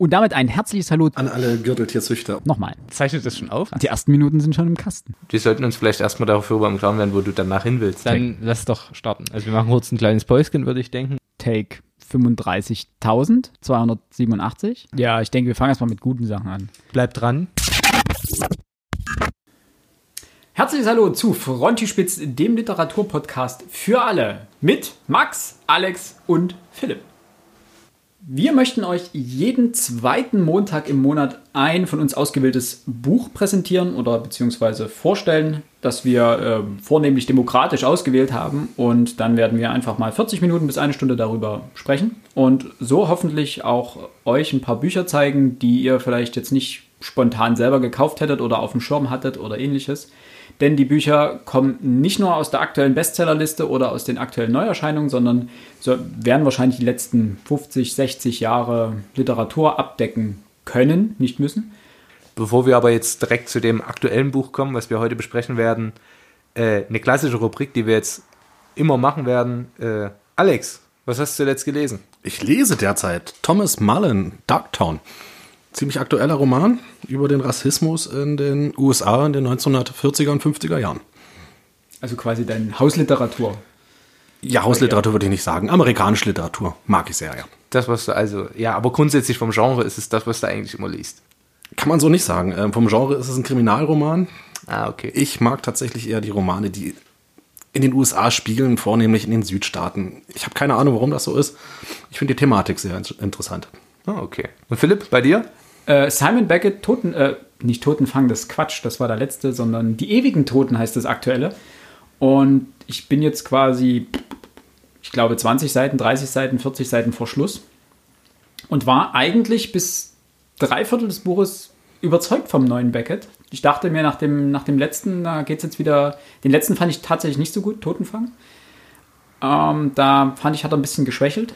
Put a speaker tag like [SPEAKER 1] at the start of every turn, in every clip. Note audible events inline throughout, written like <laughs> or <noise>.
[SPEAKER 1] Und damit ein herzliches Hallo
[SPEAKER 2] an alle Gürteltierzüchter.
[SPEAKER 1] Nochmal.
[SPEAKER 3] Zeichnet das schon auf?
[SPEAKER 1] Die ersten Minuten sind schon im Kasten.
[SPEAKER 3] Wir sollten uns vielleicht erstmal darüber im Klaren werden, wo du danach hin willst.
[SPEAKER 4] Dann lass doch starten. Also wir machen kurz ein kleines Päuschen, würde ich denken.
[SPEAKER 1] Take 35.287. Ja, ich denke, wir fangen erstmal mit guten Sachen an.
[SPEAKER 4] Bleibt dran.
[SPEAKER 1] Herzliches Hallo zu Frontispitz, dem Literaturpodcast für alle. Mit Max, Alex und Philipp. Wir möchten euch jeden zweiten Montag im Monat ein von uns ausgewähltes Buch präsentieren oder beziehungsweise vorstellen, das wir äh, vornehmlich demokratisch ausgewählt haben. Und dann werden wir einfach mal 40 Minuten bis eine Stunde darüber sprechen und so hoffentlich auch euch ein paar Bücher zeigen, die ihr vielleicht jetzt nicht spontan selber gekauft hättet oder auf dem Schirm hattet oder ähnliches. Denn die Bücher kommen nicht nur aus der aktuellen Bestsellerliste oder aus den aktuellen Neuerscheinungen, sondern so werden wahrscheinlich die letzten 50, 60 Jahre Literatur abdecken können, nicht müssen.
[SPEAKER 3] Bevor wir aber jetzt direkt zu dem aktuellen Buch kommen, was wir heute besprechen werden, äh, eine klassische Rubrik, die wir jetzt immer machen werden. Äh, Alex, was hast du zuletzt gelesen?
[SPEAKER 2] Ich lese derzeit Thomas Mullen, Darktown ziemlich aktueller Roman über den Rassismus in den USA in den 1940er und 50er Jahren.
[SPEAKER 1] Also quasi deine Hausliteratur.
[SPEAKER 2] Ja, Hausliteratur würde ich nicht sagen. Amerikanische Literatur mag ich sehr, ja.
[SPEAKER 3] Das, was du also, ja, aber grundsätzlich vom Genre ist es das, was du eigentlich immer liest.
[SPEAKER 2] Kann man so nicht sagen. Ähm, vom Genre ist es ein Kriminalroman.
[SPEAKER 3] Ah, okay.
[SPEAKER 2] Ich mag tatsächlich eher die Romane, die in den USA spiegeln, vornehmlich in den Südstaaten. Ich habe keine Ahnung, warum das so ist. Ich finde die Thematik sehr interessant.
[SPEAKER 3] Ah, okay. Und Philipp, bei dir?
[SPEAKER 1] Äh, Simon Beckett, Toten, äh, nicht Totenfang, das ist Quatsch, das war der letzte, sondern Die ewigen Toten heißt das aktuelle. Und ich bin jetzt quasi, ich glaube, 20 Seiten, 30 Seiten, 40 Seiten vor Schluss. Und war eigentlich bis drei Viertel des Buches überzeugt vom neuen Beckett. Ich dachte mir nach dem, nach dem letzten, da geht es jetzt wieder. Den letzten fand ich tatsächlich nicht so gut, Totenfang. Ähm, da fand ich, hat er ein bisschen geschwächelt.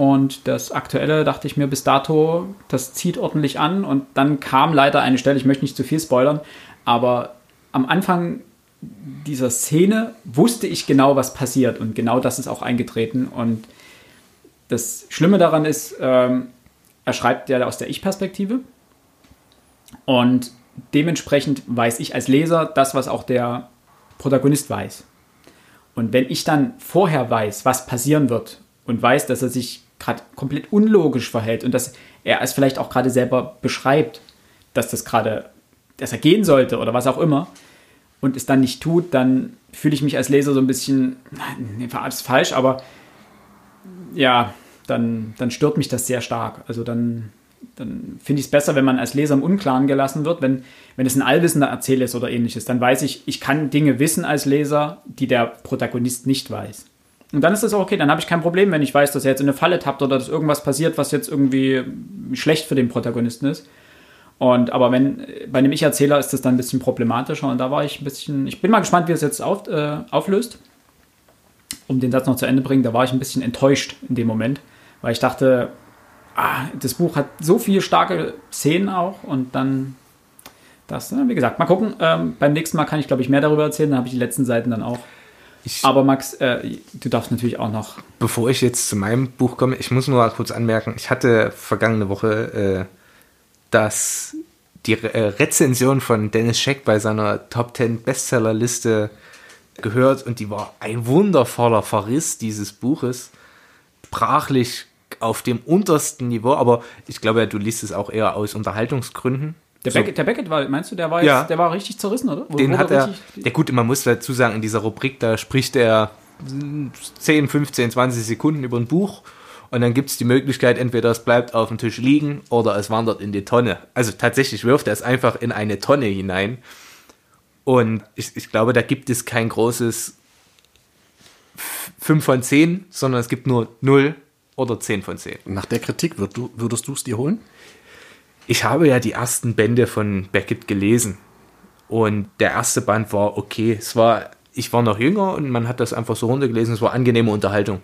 [SPEAKER 1] Und das aktuelle dachte ich mir bis dato, das zieht ordentlich an. Und dann kam leider eine Stelle, ich möchte nicht zu viel spoilern, aber am Anfang dieser Szene wusste ich genau, was passiert. Und genau das ist auch eingetreten. Und das Schlimme daran ist, ähm, er schreibt ja aus der Ich-Perspektive. Und dementsprechend weiß ich als Leser das, was auch der Protagonist weiß. Und wenn ich dann vorher weiß, was passieren wird und weiß, dass er sich gerade komplett unlogisch verhält und dass er es vielleicht auch gerade selber beschreibt, dass das gerade, dass er gehen sollte oder was auch immer und es dann nicht tut, dann fühle ich mich als Leser so ein bisschen, nee, ist falsch, aber ja, dann, dann stört mich das sehr stark. Also dann, dann finde ich es besser, wenn man als Leser im Unklaren gelassen wird. Wenn, wenn es ein allwissender Erzähler ist oder ähnliches, dann weiß ich, ich kann Dinge wissen als Leser, die der Protagonist nicht weiß. Und dann ist das auch okay, dann habe ich kein Problem, wenn ich weiß, dass er jetzt in eine Falle tappt oder dass irgendwas passiert, was jetzt irgendwie schlecht für den Protagonisten ist. Und aber wenn bei einem Ich-Erzähler ist das dann ein bisschen problematischer und da war ich ein bisschen, ich bin mal gespannt, wie es jetzt auf, äh, auflöst. Um den Satz noch zu Ende bringen, da war ich ein bisschen enttäuscht in dem Moment, weil ich dachte, ah, das Buch hat so viele starke Szenen auch und dann das, wie gesagt, mal gucken. Ähm, beim nächsten Mal kann ich, glaube ich, mehr darüber erzählen, dann habe ich die letzten Seiten dann auch. Ich, Aber Max, äh, du darfst natürlich auch noch.
[SPEAKER 3] Bevor ich jetzt zu meinem Buch komme, ich muss nur kurz anmerken, ich hatte vergangene Woche äh, das, die Re äh, Rezension von Dennis Scheck bei seiner Top 10 Bestsellerliste gehört und die war ein wundervoller Verriss dieses Buches. Sprachlich auf dem untersten Niveau, aber ich glaube, du liest es auch eher aus Unterhaltungsgründen.
[SPEAKER 1] Der, Beckett, der Beckett war, meinst du, der war,
[SPEAKER 3] ja.
[SPEAKER 1] jetzt, der war richtig zerrissen, oder?
[SPEAKER 3] Wo, Den hat er, ja gut, man muss dazu sagen, in dieser Rubrik, da spricht er 10, 15, 20 Sekunden über ein Buch und dann gibt es die Möglichkeit, entweder es bleibt auf dem Tisch liegen oder es wandert in die Tonne. Also tatsächlich wirft er es einfach in eine Tonne hinein und ich, ich glaube, da gibt es kein großes 5 von 10, sondern es gibt nur 0 oder 10 von 10.
[SPEAKER 2] Nach der Kritik würdest du es dir holen?
[SPEAKER 3] Ich habe ja die ersten Bände von Beckett gelesen. Und der erste Band war okay. Es war, ich war noch jünger und man hat das einfach so runtergelesen. Es war angenehme Unterhaltung.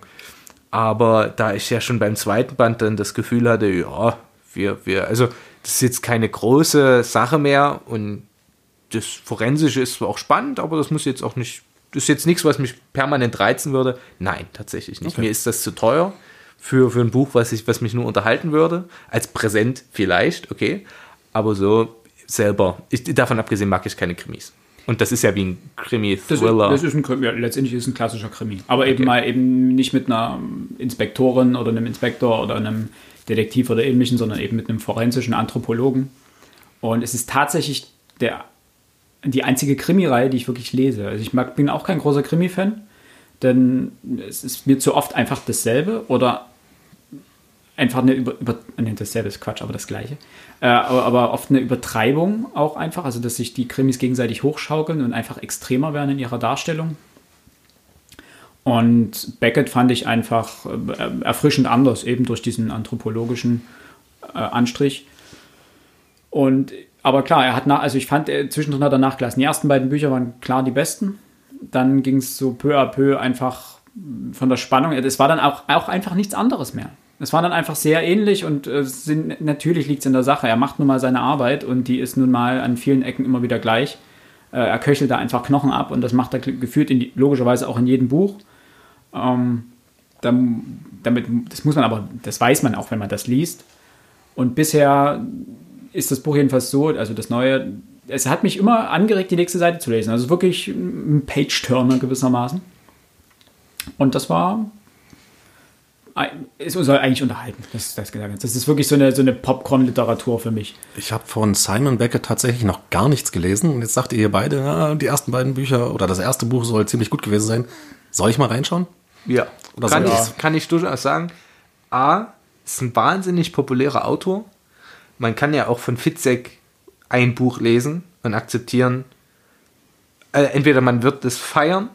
[SPEAKER 3] Aber da ich ja schon beim zweiten Band dann das Gefühl hatte, ja, wir, wir, also das ist jetzt keine große Sache mehr und das Forensische ist zwar auch spannend, aber das muss jetzt auch nicht, das ist jetzt nichts, was mich permanent reizen würde. Nein, tatsächlich nicht. Okay. Mir ist das zu teuer für, für ein Buch, was, ich, was mich nur unterhalten würde. Als Präsent vielleicht, okay. Aber so selber, ich, davon abgesehen mag ich keine Krimis. Und das ist ja wie ein
[SPEAKER 1] Das,
[SPEAKER 3] Krimi-Thriller.
[SPEAKER 1] das ist ein Krimi, ja, letztendlich ist es ein klassischer Krimi. Aber eben mal eben nicht mit einer Inspektorin oder einem Inspektor oder einem Detektiv oder ähnlichem, sondern eben mit einem forensischen Anthropologen. Und es ist tatsächlich der, die einzige Krimireihe, die ich wirklich lese. Also ich mag, bin auch kein großer Krimi-Fan, denn es ist mir zu oft einfach dasselbe oder einfach eine über, über nee, dasselbe ist Quatsch, aber das gleiche. Äh, aber, aber oft eine Übertreibung auch einfach, also dass sich die Krimis gegenseitig hochschaukeln und einfach extremer werden in ihrer Darstellung. Und Beckett fand ich einfach äh, erfrischend anders, eben durch diesen anthropologischen äh, Anstrich. Und aber klar, er hat nach, also ich fand, äh, zwischendrin hat er nachgelassen. Die ersten beiden Bücher waren klar die besten. Dann ging es so peu à peu einfach von der Spannung. Es war dann auch, auch einfach nichts anderes mehr. Es war dann einfach sehr ähnlich und äh, sind, natürlich liegt es in der Sache. Er macht nun mal seine Arbeit und die ist nun mal an vielen Ecken immer wieder gleich. Äh, er köchelt da einfach Knochen ab und das macht er gefühlt in, die- logischerweise auch in jedem Buch. Ähm, damit, das muss man aber, das weiß man auch, wenn man das liest. Und bisher ist das Buch jedenfalls so, also das neue, es hat mich immer angeregt, die nächste Seite zu lesen. Also wirklich ein Page-Turner gewissermaßen. Und das war, es soll eigentlich unterhalten. Das, das, das ist wirklich so eine, so eine Popcorn-Literatur für mich.
[SPEAKER 2] Ich habe von Simon Beckett tatsächlich noch gar nichts gelesen. Und jetzt sagt ihr beide, ja, die ersten beiden Bücher oder das erste Buch soll ziemlich gut gewesen sein. Soll ich mal reinschauen?
[SPEAKER 3] Ja,
[SPEAKER 2] Oder
[SPEAKER 3] kann, ich,
[SPEAKER 2] ja.
[SPEAKER 3] kann ich durchaus sagen. A, ist ein wahnsinnig populärer Autor. Man kann ja auch von Fitzek ein Buch lesen und akzeptieren. Äh, entweder man wird das feiern.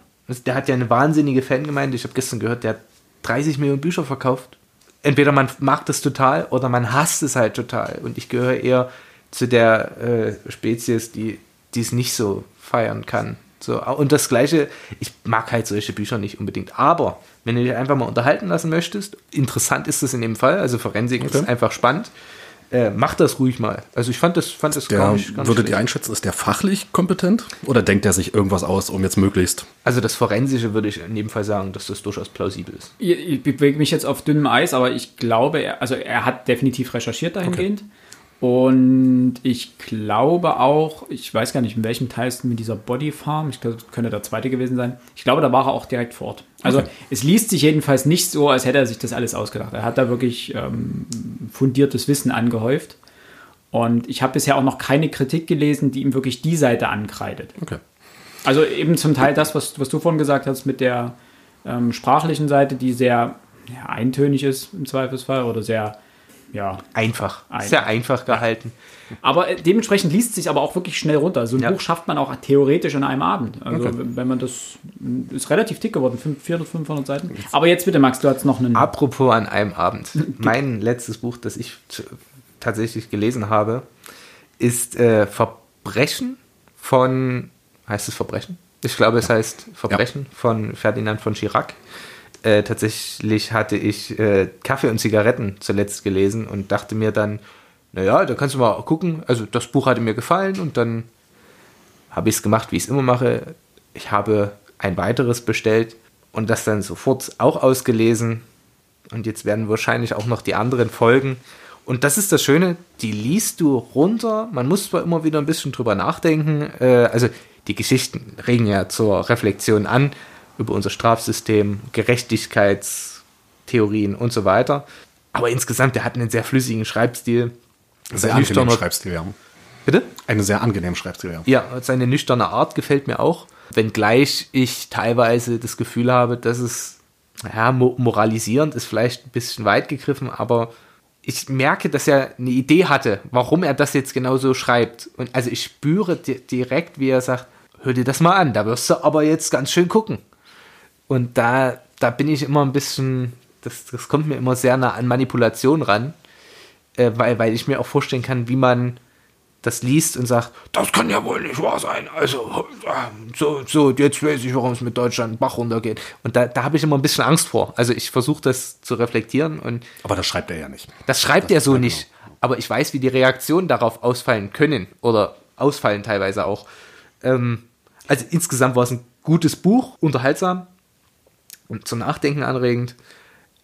[SPEAKER 3] Der hat ja eine wahnsinnige Fangemeinde. Ich habe gestern gehört, der hat 30 Millionen Bücher verkauft. Entweder man mag das total oder man hasst es halt total. Und ich gehöre eher zu der äh, Spezies, die es nicht so feiern kann. So, und das Gleiche, ich mag halt solche Bücher nicht unbedingt. Aber wenn du dich einfach mal unterhalten lassen möchtest, interessant ist das in dem Fall, also Forensik ist
[SPEAKER 2] Okay.
[SPEAKER 3] einfach spannend, äh, mach das ruhig mal. Also ich fand das, fand das
[SPEAKER 2] Der,
[SPEAKER 3] gar nicht, gar nicht
[SPEAKER 2] würdet ihr einschätzen, ist der fachlich kompetent? Oder denkt er sich irgendwas aus, um jetzt möglichst?
[SPEAKER 3] Also das Forensische würde ich in dem Fall sagen, dass das durchaus plausibel ist.
[SPEAKER 1] Ich, ich bewege mich jetzt auf dünnem Eis, aber ich glaube, er, also er hat definitiv recherchiert dahingehend. Und ich glaube auch, ich weiß gar nicht, in welchem Teil es mit dieser Body Farm, ich glaube, das könnte der zweite gewesen sein. Ich glaube, da war er auch direkt vor Ort. Also es liest sich jedenfalls nicht so, als hätte er sich das alles ausgedacht. Er hat da wirklich ähm, fundiertes Wissen angehäuft. Und ich habe bisher auch noch keine Kritik gelesen, die ihm wirklich die Seite ankreidet.
[SPEAKER 2] Okay.
[SPEAKER 1] Also eben zum Teil das, was, was du vorhin gesagt hast mit der ähm, sprachlichen Seite, die sehr ja, eintönig ist im Zweifelsfall oder sehr, ja.
[SPEAKER 3] Einfach,
[SPEAKER 1] Ein-
[SPEAKER 3] sehr einfach gehalten.
[SPEAKER 1] Aber äh, dementsprechend liest es sich aber auch wirklich schnell runter. So ein
[SPEAKER 3] Ja.
[SPEAKER 1] Buch schafft man auch theoretisch an einem Abend. Also
[SPEAKER 2] Okay.
[SPEAKER 1] wenn man das, ist relativ dick geworden, 500, 400, 500 Seiten. Aber jetzt bitte, Max, du hast noch einen...
[SPEAKER 3] Apropos an einem Abend. <laughs> Mein letztes Buch, das ich tatsächlich gelesen habe, ist äh, Verbrechen von, heißt es Verbrechen? Ich glaube, es heißt Verbrechen von Ferdinand von Chirac. Äh, tatsächlich hatte ich äh, Kaffee und Zigaretten zuletzt gelesen und dachte mir dann, naja, da kannst du mal gucken. Also das Buch hatte mir gefallen und dann habe ich es gemacht, wie ich es immer mache. Ich habe ein weiteres bestellt und das dann sofort auch ausgelesen. Und jetzt werden wahrscheinlich auch noch die anderen folgen. Und das ist das Schöne, die liest du runter. Man muss zwar immer wieder ein bisschen drüber nachdenken. Äh, also die Geschichten regen ja zur Reflexion an über unser Strafsystem, Gerechtigkeitstheorien und so weiter. Aber insgesamt, der hat einen sehr flüssigen Schreibstil.
[SPEAKER 2] Sehr
[SPEAKER 3] nüchterner-
[SPEAKER 2] angenehm Schreibstil, ja.
[SPEAKER 3] Bitte?
[SPEAKER 2] Eine sehr angenehme Schreibstil, ja.
[SPEAKER 3] Ja, seine nüchterne Art gefällt mir auch. Wenngleich ich teilweise das Gefühl habe, dass es, ja, mo moralisierend ist vielleicht ein bisschen weit gegriffen, aber ich merke, dass er eine Idee hatte, warum er das jetzt genau so schreibt. Und also ich spüre di direkt, wie er sagt, hör dir das mal an, da wirst du aber jetzt ganz schön gucken. Und da, da bin ich immer ein bisschen, das, das kommt mir immer sehr nah an Manipulation ran, äh, weil, weil ich mir auch vorstellen kann, wie man das liest und sagt, das kann ja wohl nicht wahr sein. Also, so, so, jetzt weiß ich, warum es mit Deutschland Bach runtergeht. Und da, da habe ich immer ein bisschen Angst vor. Also ich versuche das zu reflektieren und
[SPEAKER 2] Aber das schreibt er ja nicht.
[SPEAKER 3] das schreibt er so nicht. Aber ich weiß, wie die Reaktionen darauf ausfallen können oder ausfallen teilweise auch. Ähm, also insgesamt war es ein gutes Buch, unterhaltsam und zum Nachdenken anregend.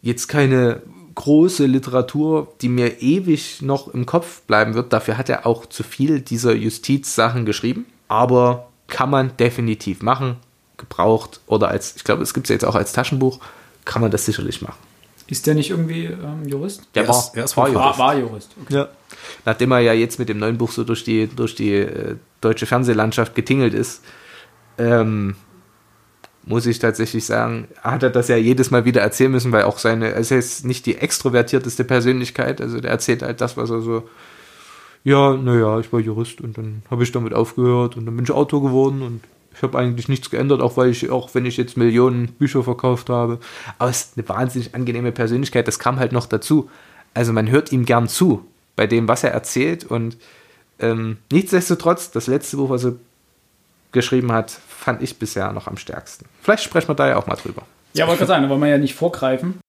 [SPEAKER 3] jetzt keine große Literatur, die mir ewig noch im Kopf bleiben wird. Dafür hat er auch zu viel dieser Justizsachen geschrieben. Aber kann man definitiv machen. Gebraucht oder als, ich glaube, es gibt es ja jetzt auch als Taschenbuch, kann man das sicherlich machen.
[SPEAKER 1] Ist der nicht irgendwie ähm, Jurist?
[SPEAKER 3] Der
[SPEAKER 2] Er
[SPEAKER 3] war,
[SPEAKER 2] ist- er ist
[SPEAKER 3] war Jurist.
[SPEAKER 1] War, war Jurist. Okay.
[SPEAKER 3] Ja. Nachdem er ja jetzt mit dem neuen Buch so durch die, durch die äh, deutsche Fernsehlandschaft getingelt ist, ähm, muss ich tatsächlich sagen, hat er das ja jedes Mal wieder erzählen müssen, weil auch seine, er ist nicht die extrovertierteste Persönlichkeit, also der erzählt halt das, was er so, ja, naja, ich war Jurist und dann habe ich damit aufgehört und dann bin ich Autor geworden und ich habe eigentlich nichts geändert, auch weil ich, auch wenn ich jetzt Millionen Bücher verkauft habe. Aber es ist eine wahnsinnig angenehme Persönlichkeit, das kam halt noch dazu. Also man hört ihm gern zu bei dem, was er erzählt und ähm, nichtsdestotrotz, das letzte Buch, was er geschrieben hat, fand ich bisher noch am stärksten. Vielleicht sprechen wir da ja auch mal drüber.
[SPEAKER 1] Ja, wollte gerade sagen, da wollen wir ja nicht vorgreifen.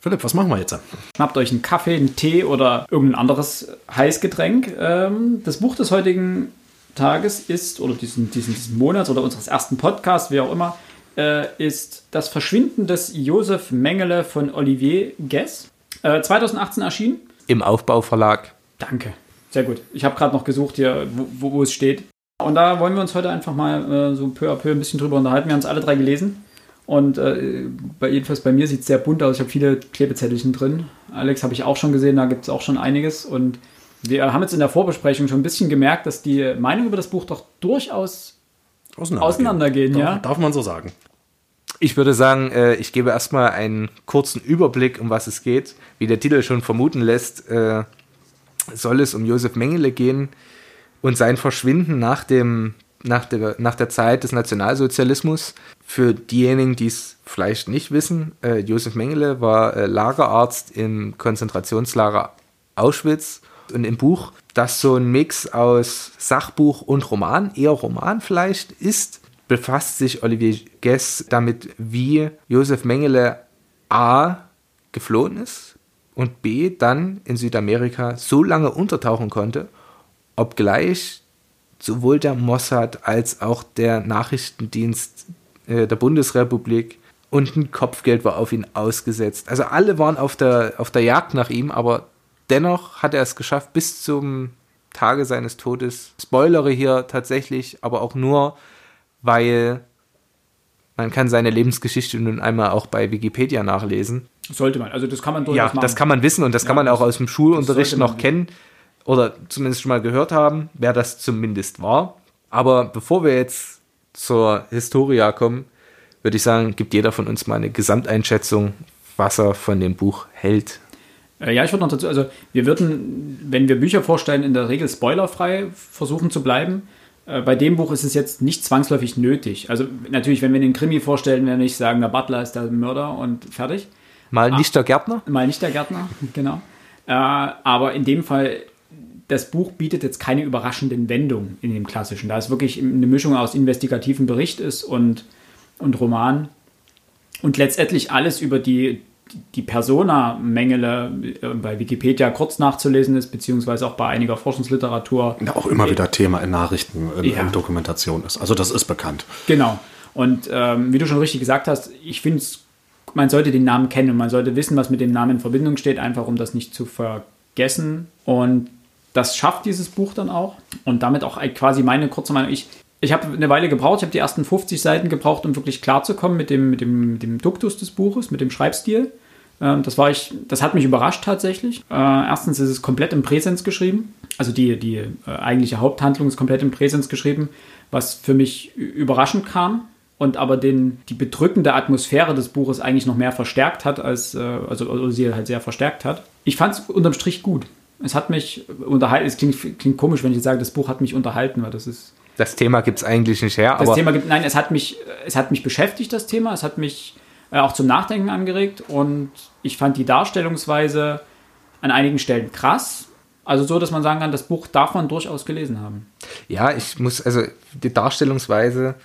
[SPEAKER 2] Philipp, was machen wir jetzt?
[SPEAKER 1] Schnappt euch einen Kaffee, einen Tee oder irgendein anderes Heißgetränk. Ähm, das Buch des heutigen Tages ist, oder diesen, diesen, diesen Monats oder unseres ersten Podcasts, wie auch immer, äh, ist Das Verschwinden des Josef Mengele von Olivier Guess. Äh, 2018 erschienen.
[SPEAKER 3] Im Aufbauverlag.
[SPEAKER 1] Danke. Sehr gut. Ich habe gerade noch gesucht hier, wo, wo, wo es steht. Und da wollen wir uns heute einfach mal äh, so peu à peu ein bisschen drüber unterhalten. Wir haben es alle drei gelesen. Und äh, bei, jedenfalls bei mir sieht es sehr bunt aus. Ich habe viele Klebezettelchen drin. Alex habe ich auch schon gesehen, da gibt es auch schon einiges. Und wir haben jetzt in der Vorbesprechung schon ein bisschen gemerkt, dass die Meinungen über das Buch doch durchaus auseinandergehen.
[SPEAKER 2] Darf,
[SPEAKER 1] Ja?
[SPEAKER 2] darf man so sagen.
[SPEAKER 3] Ich würde sagen, äh, ich gebe erstmal einen kurzen Überblick, um was es geht. Wie der Titel schon vermuten lässt, äh, soll es um Josef Mengele gehen und sein Verschwinden nach, dem, nach, der, nach der Zeit des Nationalsozialismus. Für diejenigen, die es vielleicht nicht wissen, äh, Josef Mengele war äh, Lagerarzt im Konzentrationslager Auschwitz und im Buch, das so ein Mix aus Sachbuch und Roman, eher Roman vielleicht ist, befasst sich Olivier Guess damit, wie Josef Mengele A geflohen ist und B dann in Südamerika so lange untertauchen konnte, obgleich sowohl der Mossad als auch der Nachrichtendienst äh, der Bundesrepublik und ein Kopfgeld war auf ihn ausgesetzt. Also alle waren auf der, auf der Jagd nach ihm, aber dennoch hat er es geschafft bis zum Tage seines Todes. Spoilere hier tatsächlich, aber auch nur, weil man kann seine Lebensgeschichte nun einmal auch bei Wikipedia nachlesen.
[SPEAKER 1] Sollte man. Also das kann man
[SPEAKER 3] Ja,
[SPEAKER 1] durchaus machen.
[SPEAKER 3] das kann man wissen und das kann
[SPEAKER 1] Ja,
[SPEAKER 3] man auch aus dem Schulunterricht noch kennen oder zumindest schon mal gehört haben, wer das zumindest war. Aber bevor wir jetzt zur Historia kommen, würde ich sagen, gibt jeder von uns mal eine Gesamteinschätzung, was er von dem Buch hält.
[SPEAKER 1] Äh, Ja, ich würde noch dazu, also wir würden, wenn wir Bücher vorstellen, in der Regel spoilerfrei versuchen zu bleiben. Äh, Bei dem Buch ist es jetzt nicht zwangsläufig nötig. Also natürlich, wenn wir den Krimi vorstellen, werden wir nicht sagen, der Butler ist der Mörder und fertig.
[SPEAKER 3] Mal nicht der Gärtner?
[SPEAKER 1] Mal nicht der Gärtner, genau. Äh, aber in dem Fall, das Buch bietet jetzt keine überraschenden Wendungen in dem klassischen. Da es wirklich eine Mischung aus investigativen Bericht ist und, und Roman. Und letztendlich alles über die, die Persona-Mengele äh, bei Wikipedia kurz nachzulesen ist, beziehungsweise auch bei einiger Forschungsliteratur.
[SPEAKER 2] Ja, auch immer wieder Thema in Nachrichten, in,
[SPEAKER 1] Ja.
[SPEAKER 2] in Dokumentation ist. Also das ist bekannt.
[SPEAKER 1] Genau. Und ähm, wie du schon richtig gesagt hast, ich finde, man sollte den Namen kennen und man sollte wissen, was mit dem Namen in Verbindung steht, einfach um das nicht zu vergessen. Und das schafft dieses Buch dann auch. Und damit auch quasi meine kurze Meinung. Ich, ich habe eine Weile gebraucht, ich habe die ersten 50 Seiten gebraucht, um wirklich klarzukommen mit dem, mit, dem, mit dem Duktus des Buches, mit dem Schreibstil. Ähm, das, war ich, das hat mich überrascht tatsächlich. Äh, erstens ist es komplett im Präsens geschrieben. Also die, die äh, eigentliche Haupthandlung ist komplett im Präsens geschrieben, was für mich überraschend kam und aber den, die bedrückende Atmosphäre des Buches eigentlich noch mehr verstärkt hat, als äh, also, also sie halt sehr verstärkt hat. Ich fand es unterm Strich gut. Es hat mich unterhalten. Es klingt, klingt komisch, wenn ich sage, das Buch hat mich unterhalten, weil das ist
[SPEAKER 3] Das Thema gibt es eigentlich nicht her,
[SPEAKER 1] das Thema gibt, nein, es hat mich, es hat mich beschäftigt, das Thema. Es hat mich äh, auch zum Nachdenken angeregt und ich fand die Darstellungsweise an einigen Stellen krass. Also so, dass man sagen kann, das Buch darf man durchaus gelesen haben.
[SPEAKER 3] Ja, ich muss, also die Darstellungsweise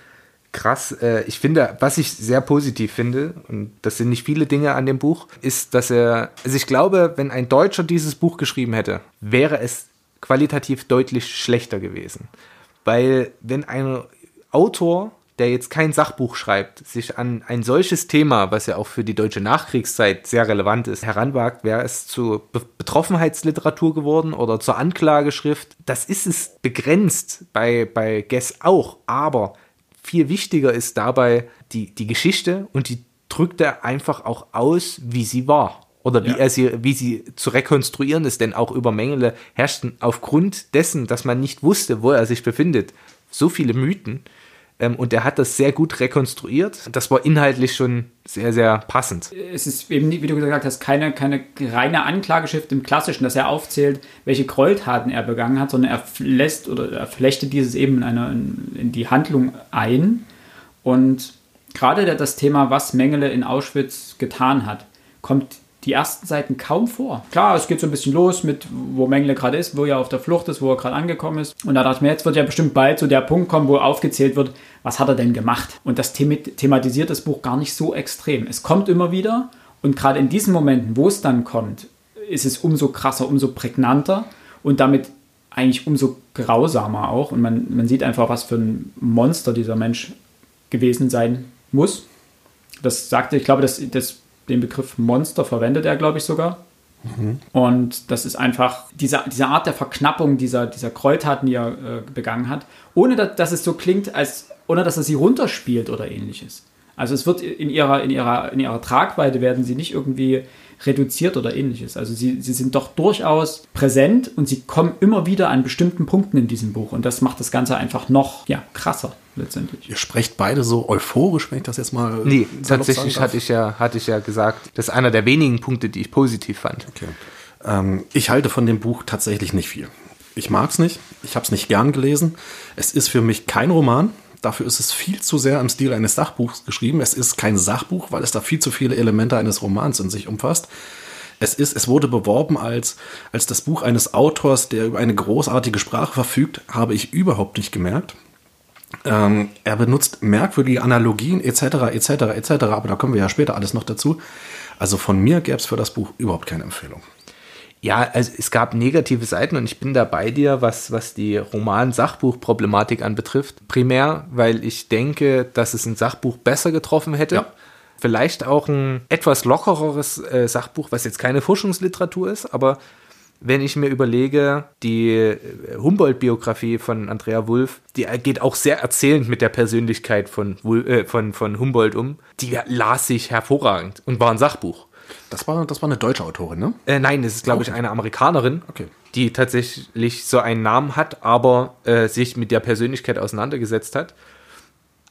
[SPEAKER 3] krass. Äh, ich finde, was ich sehr positiv finde, und das sind nicht viele Dinge an dem Buch, ist, dass er, also ich glaube, wenn ein Deutscher dieses Buch geschrieben hätte, wäre es qualitativ deutlich schlechter gewesen. Weil wenn ein Autor der jetzt kein Sachbuch schreibt, sich an ein solches Thema, was ja auch für die deutsche Nachkriegszeit sehr relevant ist, heranwagt, wäre es zu Be Betroffenheitsliteratur geworden oder zur Anklageschrift. Das ist es begrenzt bei, bei Guess auch, aber viel wichtiger ist dabei die, die Geschichte und die drückt er einfach auch aus, wie sie war. Oder wie
[SPEAKER 1] Ja.
[SPEAKER 3] er sie, wie sie zu rekonstruieren ist, denn auch über Mengele herrschten aufgrund dessen, dass man nicht wusste, wo er sich befindet, so viele Mythen. Ähm, und er hat das sehr gut rekonstruiert. Das war inhaltlich schon sehr, sehr passend.
[SPEAKER 1] es ist eben, wie du gesagt hast, keine, keine reine Anklageschrift im Klassischen, dass er aufzählt, welche Gräueltaten er begangen hat, sondern er lässt oder er flechtet dieses eben in, eine, in die Handlung ein. Und gerade das Thema, was Mengele in Auschwitz getan hat, kommt die ersten Seiten kaum vor. Klar, es geht so ein bisschen los mit, wo Mengele gerade ist, wo er auf der Flucht ist, wo er gerade angekommen ist. Und da dachte ich mir, jetzt wird ja bestimmt bald so der Punkt kommen, wo aufgezählt wird, was hat er denn gemacht? Und das thema- thematisiert das Buch gar nicht so extrem. Es kommt immer wieder und gerade in diesen Momenten, wo es dann kommt, ist es umso krasser, umso prägnanter und damit eigentlich umso grausamer auch. Und man, man sieht einfach, was für ein Monster dieser Mensch gewesen sein muss. Das sagte, ich glaube, das, das, den Begriff Monster verwendet er, glaube ich, sogar. Und das ist einfach diese, diese Art der Verknappung dieser, dieser Gräueltaten, die er äh, begangen hat, ohne dass, dass es so klingt, als ohne dass er sie runterspielt oder ähnliches. Also es wird in ihrer, in ihrer, in ihrer Tragweite werden sie nicht irgendwie reduziert oder ähnliches. Also sie, sie sind doch durchaus präsent und sie kommen immer wieder an bestimmten Punkten in diesem Buch. Und das macht das Ganze einfach noch ja, krasser letztendlich.
[SPEAKER 2] Ihr sprecht beide so euphorisch, wenn ich das jetzt mal.
[SPEAKER 3] Nee, tatsächlich hatte ich, ja, hatte ich ja gesagt, das ist einer der wenigen Punkte, die ich positiv fand.
[SPEAKER 2] Okay. Ähm, ich halte von dem Buch tatsächlich nicht viel. Ich mag es nicht, ich habe es nicht gern gelesen. Es ist für mich kein Roman. Dafür ist es viel zu sehr im Stil eines Sachbuchs geschrieben. Es ist kein Sachbuch, weil es da viel zu viele Elemente eines Romans in sich umfasst. Es, ist, es wurde beworben als, als das Buch eines Autors, der über eine großartige Sprache verfügt, habe ich überhaupt nicht gemerkt. Ähm, er benutzt merkwürdige Analogien etc. etc. etc. Aber da kommen wir ja später alles noch dazu. Also von mir gäbe es für das Buch überhaupt keine Empfehlung.
[SPEAKER 3] Ja, also es gab negative Seiten und ich bin da bei dir, was, was die Roman-Sachbuch-Problematik anbetrifft. Primär, weil ich denke, dass es ein Sachbuch besser getroffen hätte.
[SPEAKER 2] Ja.
[SPEAKER 3] Vielleicht auch ein etwas lockereres äh, Sachbuch, was jetzt keine Forschungsliteratur ist, aber wenn ich mir überlege, die äh, Humboldt-Biografie von Andrea Wulff, die geht auch sehr erzählend mit der Persönlichkeit von, äh, von, von Humboldt um. Die las sich hervorragend und war ein Sachbuch.
[SPEAKER 2] Das war, das war eine deutsche Autorin, ne?
[SPEAKER 3] Äh, nein, es ist, glaube ich, eine Amerikanerin,
[SPEAKER 2] Okay.
[SPEAKER 3] die tatsächlich so einen Namen hat, aber äh, sich mit der Persönlichkeit auseinandergesetzt hat.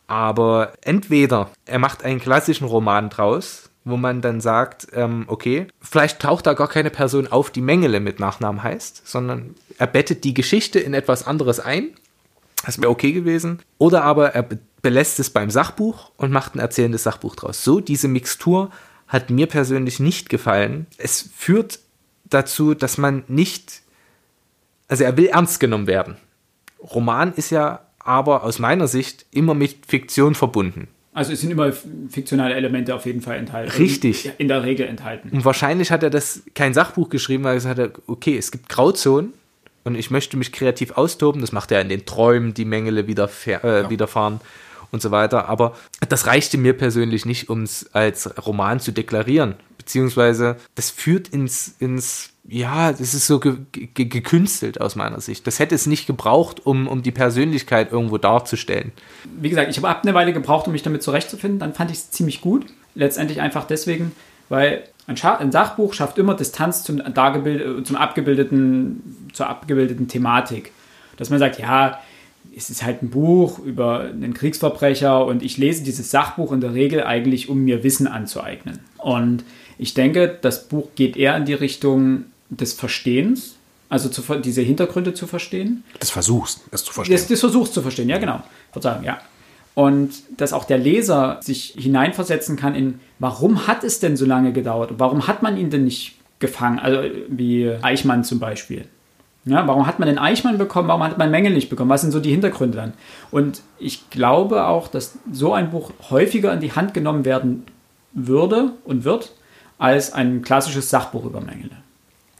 [SPEAKER 3] Aber entweder er macht einen klassischen Roman draus, wo man dann sagt, ähm, okay, vielleicht taucht da gar keine Person auf, die Mengele mit Nachnamen heißt, sondern er bettet die Geschichte in etwas anderes ein. Das wäre okay gewesen. Oder aber er be belässt es beim Sachbuch und macht ein erzählendes Sachbuch draus. So, diese Mixtur hat mir persönlich nicht gefallen. Es führt dazu, dass man nicht, also er will ernst genommen werden. Roman ist ja aber aus meiner Sicht immer mit Fiktion verbunden.
[SPEAKER 1] Also es sind immer fiktionale Elemente auf jeden Fall enthalten.
[SPEAKER 3] Richtig.
[SPEAKER 1] In der Regel enthalten.
[SPEAKER 3] Und wahrscheinlich hat er das kein Sachbuch geschrieben, weil er gesagt hat, okay, es gibt Grauzonen und ich möchte mich kreativ austoben. Das macht er in den Träumen, die Mängele widerfahr äh, widerfahren und so weiter. Aber das reichte mir persönlich nicht, um es als Roman zu deklarieren. Beziehungsweise das führt ins, ins ja, das ist so ge ge gekünstelt aus meiner Sicht. Das hätte es nicht gebraucht, um, um die Persönlichkeit irgendwo darzustellen.
[SPEAKER 1] Wie gesagt, ich habe eine Weile gebraucht, um mich damit zurechtzufinden. Dann fand ich es ziemlich gut. Letztendlich einfach deswegen, weil ein, Scha ein Sachbuch schafft immer Distanz zum, dargebild zum abgebildeten, zur abgebildeten Thematik. Dass man sagt, ja, es ist halt ein Buch über einen Kriegsverbrecher und ich lese dieses Sachbuch in der Regel eigentlich, um mir Wissen anzueignen. Und ich denke, das Buch geht eher in die Richtung des Verstehens, also zu, diese Hintergründe zu verstehen.
[SPEAKER 2] Des Versuchs, es zu verstehen.
[SPEAKER 1] Des, des Versuchs zu verstehen, ja, genau. Verzeihung, ja. Und dass auch der Leser sich hineinversetzen kann in, warum hat es denn so lange gedauert? Warum hat man ihn denn nicht gefangen? Also wie Eichmann zum Beispiel. Ja, warum hat man den Eichmann bekommen? Warum hat man Mängel nicht bekommen? Was sind so die Hintergründe dann? Und ich glaube auch, dass so ein Buch häufiger in die Hand genommen werden würde und wird, als ein klassisches Sachbuch über Mängel.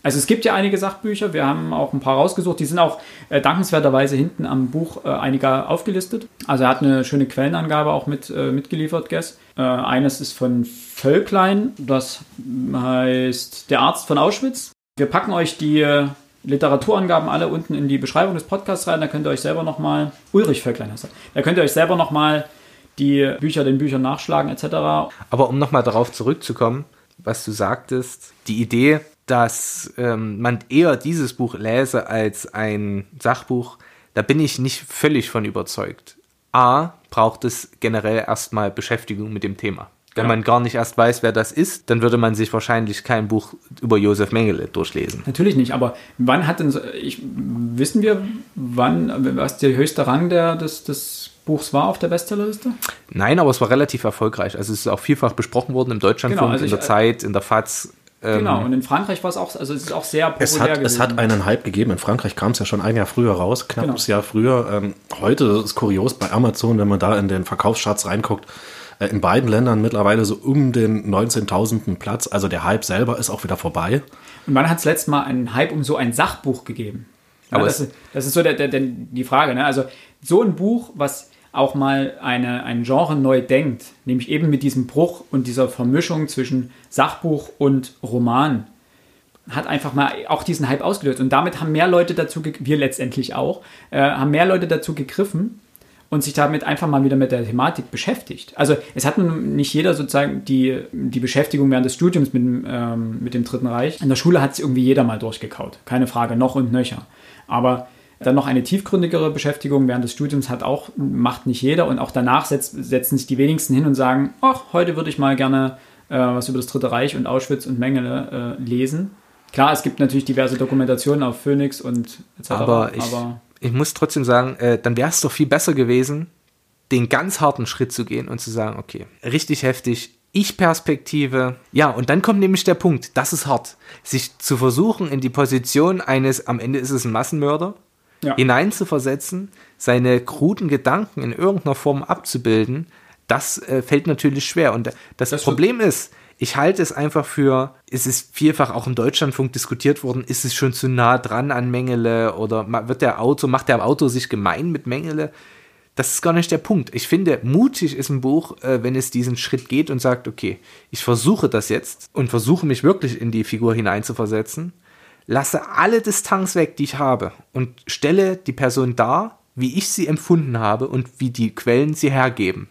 [SPEAKER 1] Also es gibt ja einige Sachbücher, wir haben auch ein paar rausgesucht, die sind auch äh, dankenswerterweise hinten am Buch äh, einiger aufgelistet. Also er hat eine schöne Quellenangabe auch mit, äh, mitgeliefert, Guess. Äh, eines ist von Völklein, das heißt Der Arzt von Auschwitz. Wir packen euch die äh, Literaturangaben alle unten in die Beschreibung des Podcasts rein, da könnt ihr euch selber nochmal, Ulrich Völklein heißt er, da könnt ihr euch selber nochmal die Bücher den Büchern nachschlagen etc.
[SPEAKER 3] Aber um nochmal darauf zurückzukommen, was du sagtest, die Idee, dass ähm, man eher dieses Buch läse als ein Sachbuch, da bin ich nicht völlig von überzeugt. A, braucht es generell erstmal Beschäftigung mit dem Thema. Wenn
[SPEAKER 1] Ja.
[SPEAKER 3] man gar nicht erst weiß, wer das ist, dann würde man sich wahrscheinlich kein Buch über Josef Mengele durchlesen.
[SPEAKER 1] Natürlich nicht, aber wann hat denn, so- ich, wissen wir, wann, was der höchste Rang der, des, des Buchs war auf der Bestsellerliste?
[SPEAKER 3] Nein, aber es war relativ erfolgreich. Also es ist auch vielfach besprochen worden im Deutschlandfunk,
[SPEAKER 1] Genau, also
[SPEAKER 3] in der
[SPEAKER 1] ich-
[SPEAKER 3] Zeit, in der FAZ. Ähm,
[SPEAKER 1] Genau, und in Frankreich war es auch, also es ist auch sehr populär
[SPEAKER 2] Es hat, es
[SPEAKER 1] gewesen.
[SPEAKER 2] hat einen Hype gegeben. In Frankreich kam es ja schon ein Jahr früher raus, knappes
[SPEAKER 1] Genau.
[SPEAKER 2] Jahr früher. Ähm, heute ist es kurios bei Amazon, wenn man da in den Verkaufscharts reinguckt. Äh, in beiden Ländern mittlerweile so um den 19.000. Platz. Also der Hype selber ist auch wieder vorbei.
[SPEAKER 1] Und wann hat es letztes Mal einen Hype um so ein Sachbuch gegeben? Ja,
[SPEAKER 3] Aber
[SPEAKER 1] das, ist, das ist so der, der, der, die Frage. Ne? Also so ein Buch, was auch mal eine, ein Genre neu denkt, nämlich eben mit diesem Bruch und dieser Vermischung zwischen Sachbuch und Roman, hat einfach mal auch diesen Hype ausgelöst. Und damit haben mehr Leute dazu, wir letztendlich auch, äh, haben mehr Leute dazu gegriffen und sich damit einfach mal wieder mit der Thematik beschäftigt. Also es hat nun nicht jeder sozusagen die, die Beschäftigung während des Studiums mit, dem, ähm, mit dem Dritten Reich. In der Schule hat es irgendwie jeder mal durchgekaut. Keine Frage, noch und nöcher. Aber dann noch eine tiefgründigere Beschäftigung während des Studiums hat auch, macht nicht jeder. Und auch danach setz, setzen sich die wenigsten hin und sagen, ach, heute würde ich mal gerne äh, was über das Dritte Reich und Auschwitz und Mengele äh, lesen. Klar, es gibt natürlich diverse Dokumentationen auf Phoenix und etc.
[SPEAKER 3] Aber ich, ich muss trotzdem sagen, äh, dann wäre es doch viel besser gewesen, den ganz harten Schritt zu gehen und zu sagen, okay, richtig heftig, Ich-Perspektive. Ja, und dann kommt nämlich der Punkt, das ist hart, sich zu versuchen, in die Position eines, am Ende ist es ein Massenmörder,
[SPEAKER 1] Ja.
[SPEAKER 3] hineinzuversetzen, seine kruden Gedanken in irgendeiner Form abzubilden, das äh, fällt natürlich schwer. Und das,
[SPEAKER 1] Das
[SPEAKER 3] Problem ist, ich halte es einfach für, es ist vielfach auch im Deutschlandfunk diskutiert worden, ist es schon zu nah dran an Mengele oder wird der Autor, macht der Autor sich gemein mit Mengele? Das ist gar nicht der Punkt. Ich finde, mutig ist ein Buch, äh, wenn es diesen Schritt geht und sagt, okay, ich versuche das jetzt und versuche mich wirklich in die Figur hineinzuversetzen, lasse alle Distanz weg, die ich habe und stelle die Person dar, wie ich sie empfunden habe und wie die Quellen sie hergeben.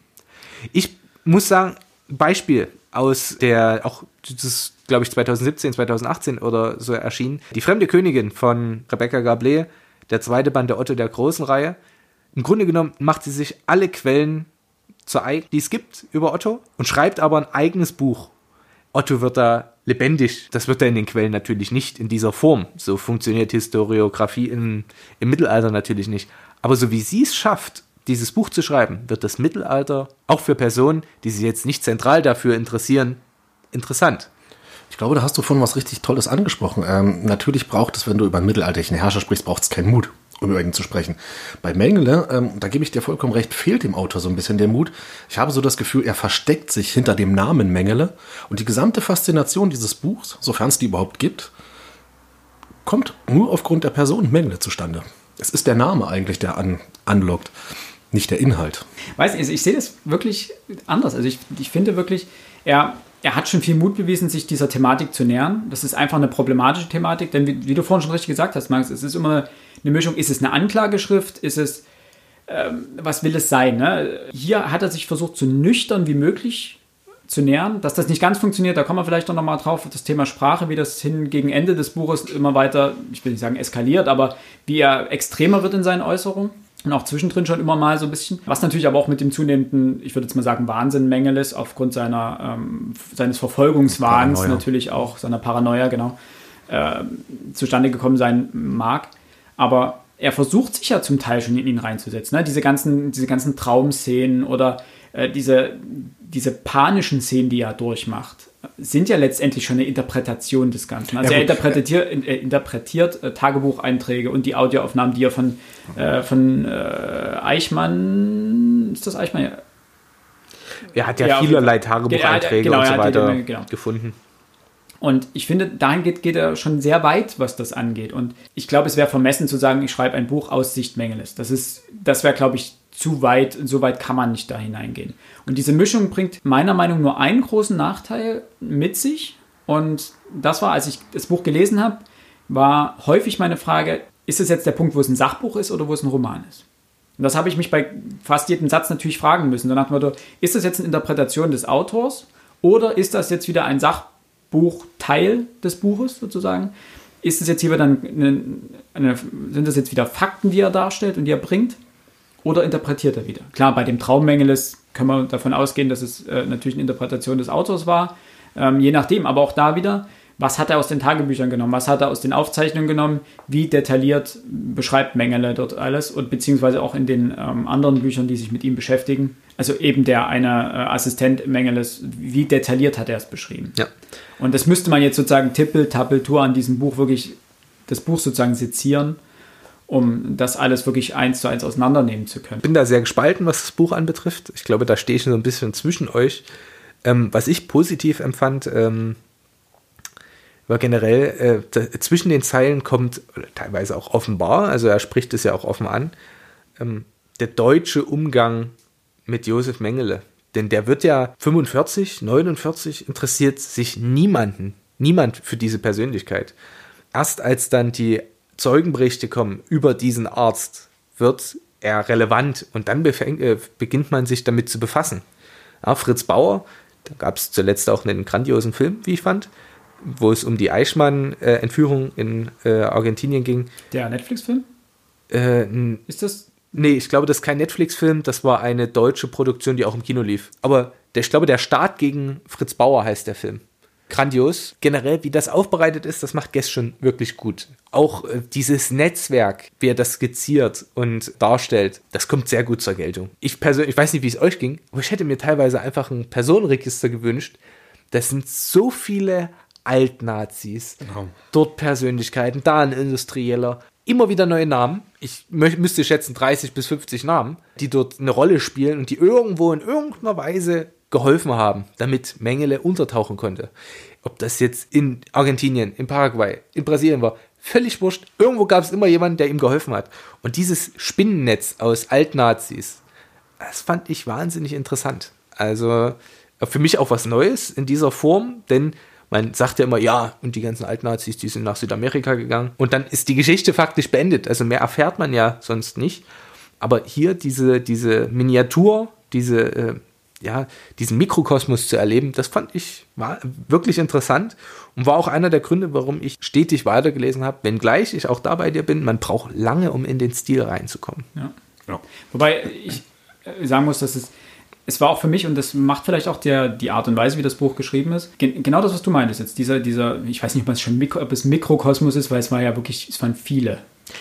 [SPEAKER 3] Ich muss sagen, Beispiel aus der, auch das ist, glaube ich, 2017, 2018 oder so erschienen, Die fremde Königin von Rebecca Gablé, der zweite Band der Otto der großen Reihe. Im Grunde genommen macht sie sich alle Quellen zur Eig die es gibt über Otto und schreibt aber ein eigenes Buch. Otto wird da lebendig. Das wird er in den Quellen natürlich nicht in dieser Form. So funktioniert Historiografie im, im Mittelalter natürlich nicht. Aber so wie sie es schafft, dieses Buch zu schreiben, wird das Mittelalter auch für Personen, die sich jetzt nicht zentral dafür interessieren, interessant.
[SPEAKER 2] Ich glaube, da hast du von was richtig Tolles angesprochen. Ähm, natürlich braucht es, wenn du über einen mittelalterlichen Herrscher sprichst, braucht es keinen Mut, um über ihn zu sprechen. Bei Mengele, ähm, da gebe ich dir vollkommen recht, fehlt dem Autor so ein bisschen der Mut. Ich habe so das Gefühl, er versteckt sich hinter dem Namen Mengele und die gesamte Faszination dieses Buchs, sofern es die überhaupt gibt, kommt nur aufgrund der Person Mengele zustande. Es ist der Name eigentlich, der an, anlockt, nicht der Inhalt.
[SPEAKER 1] Weiß nicht, ich sehe das wirklich anders. Also ich, ich finde wirklich, er, er hat schon viel Mut bewiesen, sich dieser Thematik zu nähern. Das ist einfach eine problematische Thematik, denn wie, wie du vorhin schon richtig gesagt hast, Max, es ist immer eine Mischung, ist es eine Anklageschrift, ist es, ähm, was will es sein? Ne? Hier hat er sich versucht, so nüchtern wie möglich zu nähern. Dass das nicht ganz funktioniert, da kommen wir vielleicht noch mal drauf, das Thema Sprache, wie das hin gegen Ende des Buches immer weiter, ich will nicht sagen eskaliert, aber wie er extremer wird in seinen Äußerungen. Und auch zwischendrin schon immer mal so ein bisschen. Was natürlich aber auch mit dem zunehmenden, ich würde jetzt mal sagen, Wahnsinn Mängel ist, aufgrund seiner, ähm, seines Verfolgungswahns natürlich auch, seiner Paranoia, genau, äh, zustande gekommen sein mag. Aber er versucht sich ja zum Teil schon in ihn reinzusetzen. Ne? Diese, ganzen, diese ganzen Traumszenen oder äh, diese, diese panischen Szenen, die er durchmacht, sind ja letztendlich schon eine Interpretation des Ganzen. Also
[SPEAKER 2] Ja,
[SPEAKER 1] er interpretiert, äh, interpretiert äh, Tagebucheinträge und die Audioaufnahmen, die er von, äh, von äh, Eichmann, ist das Eichmann? Ja.
[SPEAKER 3] Er hat ja,
[SPEAKER 1] Ja,
[SPEAKER 3] vielerlei. Tagebucheinträge
[SPEAKER 1] Genau,
[SPEAKER 3] und so
[SPEAKER 1] er die
[SPEAKER 3] weiter
[SPEAKER 1] Dinge, genau.
[SPEAKER 3] gefunden.
[SPEAKER 1] Und ich finde, dahin geht, geht er schon sehr weit, was das angeht. Und ich glaube, es wäre vermessen zu sagen, ich schreibe ein Buch aus Sicht Mengeles. Das ist, das wäre, glaube ich, zu weit, so weit kann man nicht da hineingehen. Und diese Mischung bringt meiner Meinung nach nur einen großen Nachteil mit sich. Und das war, als ich das Buch gelesen habe, war häufig meine Frage, ist es jetzt der Punkt, wo es ein Sachbuch ist oder wo es ein Roman ist? Und das habe ich mich bei fast jedem Satz natürlich fragen müssen. Danach Motto, ist das jetzt eine Interpretation des Autors oder ist das jetzt wieder ein Sachbuchteil des Buches sozusagen? Ist es jetzt hier wieder eine, eine, sind das jetzt wieder Fakten, die er darstellt und die er bringt? Oder interpretiert er wieder? Klar, bei dem Traummengeles können wir davon ausgehen, dass es äh, natürlich eine Interpretation des Autors war. Ähm, je nachdem, aber auch da wieder, was hat er aus den Tagebüchern genommen? Was hat er aus den Aufzeichnungen genommen? Wie detailliert beschreibt Mengele dort alles? Und beziehungsweise auch in den ähm, anderen Büchern, die sich mit ihm beschäftigen. Also eben der eine äh, Assistent Mengeles, wie detailliert hat er es beschrieben?
[SPEAKER 3] Ja.
[SPEAKER 1] Und das müsste man jetzt sozusagen Tippel, Tappeltour an diesem Buch wirklich, das Buch sozusagen sezieren um das alles wirklich eins zu eins auseinandernehmen zu können.
[SPEAKER 3] Ich bin da sehr gespalten, was das Buch anbetrifft. Ich glaube, da stehe ich so ein bisschen zwischen euch. Ähm, was ich positiv empfand, ähm, war generell, äh, zwischen den Zeilen kommt teilweise auch offenbar, also er spricht es ja auch offen an, ähm, der deutsche Umgang mit Josef Mengele. Denn der wird ja 45, 49, interessiert sich niemanden, niemand für diese Persönlichkeit. Erst als dann die Zeugenberichte kommen über diesen Arzt, wird er relevant und dann äh, beginnt man sich damit zu befassen. Ja, Fritz Bauer, da gab es zuletzt auch einen grandiosen Film, wie ich fand, wo es um die Eichmann-Entführung in äh, Argentinien ging.
[SPEAKER 1] Der Netflix-Film?
[SPEAKER 3] Äh,
[SPEAKER 1] ist das?
[SPEAKER 3] Nee, ich glaube, das ist kein Netflix-Film, das war eine deutsche Produktion, die auch im Kino lief. Aber der, ich glaube, der Staat gegen Fritz Bauer heißt der Film grandios. Generell, wie das aufbereitet ist, das macht Guest schon wirklich gut. Auch äh, dieses Netzwerk, wie er das skizziert und darstellt, das kommt sehr gut zur Geltung. Ich persönlich, ich weiß nicht, wie es euch ging, aber ich hätte mir teilweise einfach ein Personenregister gewünscht. Das sind so viele Altnazis, genau. dort Persönlichkeiten, da ein Industrieller, immer wieder neue Namen. Ich müsste schätzen 30 bis 50 Namen, die dort eine Rolle spielen und die irgendwo in irgendeiner Weise geholfen haben, damit Mengele untertauchen konnte. Ob das jetzt in Argentinien, in Paraguay, in Brasilien war, völlig wurscht. Irgendwo gab es immer jemanden, der ihm geholfen hat. Und dieses Spinnennetz aus Altnazis, das fand ich wahnsinnig interessant. Also für mich auch was Neues in dieser Form, denn man sagt ja immer, ja, und die ganzen Altnazis, die sind nach Südamerika gegangen. Und dann ist die Geschichte faktisch beendet. Also mehr erfährt man ja sonst nicht. Aber hier diese, diese Miniatur, diese äh, ja, diesen Mikrokosmos zu erleben, das fand ich war wirklich interessant und war auch einer der Gründe, warum ich stetig weitergelesen habe, wenngleich ich auch da bei dir bin, man braucht lange, um in den Stil reinzukommen.
[SPEAKER 1] Ja. ja. Wobei ich äh, sagen muss, dass es es war auch für mich, und das macht vielleicht auch der, die Art und Weise, wie das Buch geschrieben ist, genau das, was du meintest jetzt, dieser, dieser, ich weiß nicht, ob es schon Mikro, ob es Mikrokosmos ist, weil es war ja wirklich, es waren viele.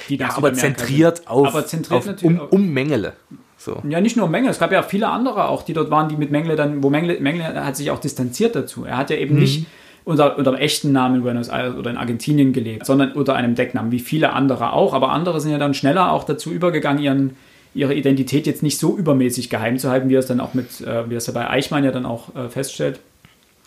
[SPEAKER 3] Die ja, aber zentriert auf,
[SPEAKER 1] aber zentriert
[SPEAKER 3] auf um, um Mengele. So.
[SPEAKER 1] Ja, nicht nur Mengele, es gab ja viele andere auch, die dort waren, die mit Mengele dann, wo Mengele, Mengele hat sich auch distanziert dazu. Er hat ja eben mhm. nicht unter, unter dem echten Namen in Buenos Aires oder in Argentinien gelebt, sondern unter einem Decknamen, wie viele andere auch. Aber andere sind ja dann schneller auch dazu übergegangen, ihren, ihre Identität jetzt nicht so übermäßig geheim zu halten, wie er es dann auch mit, äh, wie es ja bei Eichmann ja dann auch äh, feststellt.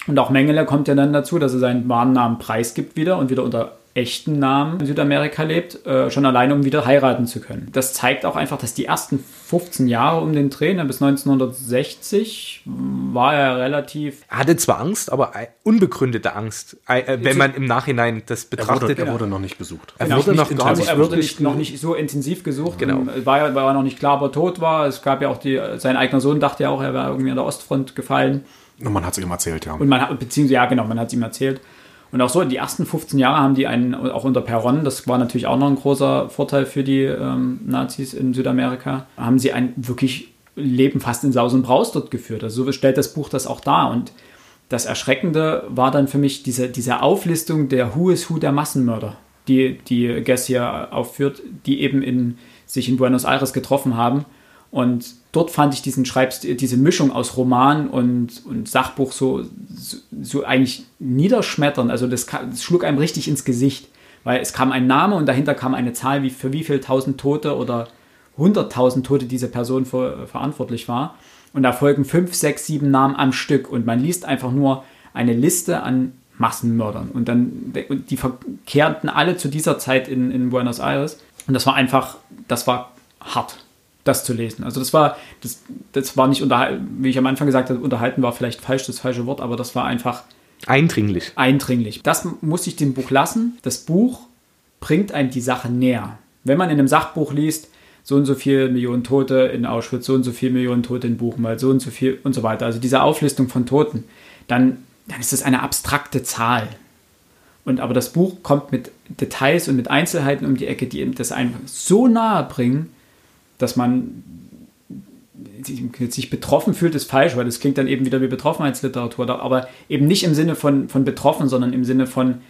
[SPEAKER 1] Und auch Mengele kommt ja dann dazu, dass er seinen wahren Namen preisgibt wieder und wieder unter echten Namen in Südamerika lebt, äh, schon alleine, um wieder heiraten zu können. Das zeigt auch einfach, dass die ersten 15 Jahre um den Dreh, ne, bis 1960, war er relativ.
[SPEAKER 3] Er hatte zwar Angst, aber unbegründete Angst, äh, wenn man im Nachhinein das betrachtet.
[SPEAKER 2] Er wurde, er wurde noch nicht gesucht.
[SPEAKER 1] Er, wurde, noch gar nicht, er wurde nicht, noch nicht so intensiv gesucht.
[SPEAKER 3] Genau.
[SPEAKER 1] War ja, weil er noch nicht klar, ob er tot war. Es gab ja auch die, sein eigener Sohn dachte ja auch, er wäre irgendwie an der Ostfront gefallen.
[SPEAKER 2] Und man hat es ihm erzählt, ja.
[SPEAKER 1] Und man hat, beziehungsweise, ja, genau, man hat es ihm erzählt. Und auch so, die ersten 15 Jahre haben die einen, auch unter Perron, das war natürlich auch noch ein großer Vorteil für die ähm, Nazis in Südamerika, haben sie ein wirklich Leben fast in Saus und Braus dort geführt. Also so stellt das Buch das auch dar. Und das Erschreckende war dann für mich diese, diese Auflistung der Who is Who der Massenmörder, die, die Guess hier aufführt, die eben in, sich in Buenos Aires getroffen haben. Und dort fand ich diesen Schreibstil, diese Mischung aus Roman und, und Sachbuch so, so, so eigentlich niederschmetternd. Also das, das, schlug einem richtig ins Gesicht, weil es kam ein Name und dahinter kam eine Zahl, wie für wie viel tausend Tote oder hunderttausend Tote diese Person für, verantwortlich war. Und da folgen fünf, sechs, sieben Namen am Stück und man liest einfach nur eine Liste an Massenmördern. Und dann, und die verkehrten alle zu dieser Zeit in, in Buenos Aires. Und das war einfach, das war hart, das zu lesen. Also das war, das, das war nicht unterhalten, wie ich am Anfang gesagt habe, unterhalten war vielleicht falsch, das falsche Wort, aber das war einfach
[SPEAKER 3] Eindringlich.
[SPEAKER 1] eindringlich. Das muss ich dem Buch lassen. Das Buch bringt einem die Sache näher. Wenn man in einem Sachbuch liest, so und so viele Millionen Tote in Auschwitz, so und so viele Millionen Tote in Buchenwald, so und so viel und so weiter, also diese Auflistung von Toten, dann, dann ist das eine abstrakte Zahl. Und aber das Buch kommt mit Details und mit Einzelheiten um die Ecke, die das einfach so nahe bringen, dass man sich betroffen fühlt, ist falsch, weil das klingt dann eben wieder wie Betroffenheitsliteratur, aber eben nicht im Sinne von, von betroffen, sondern im Sinne von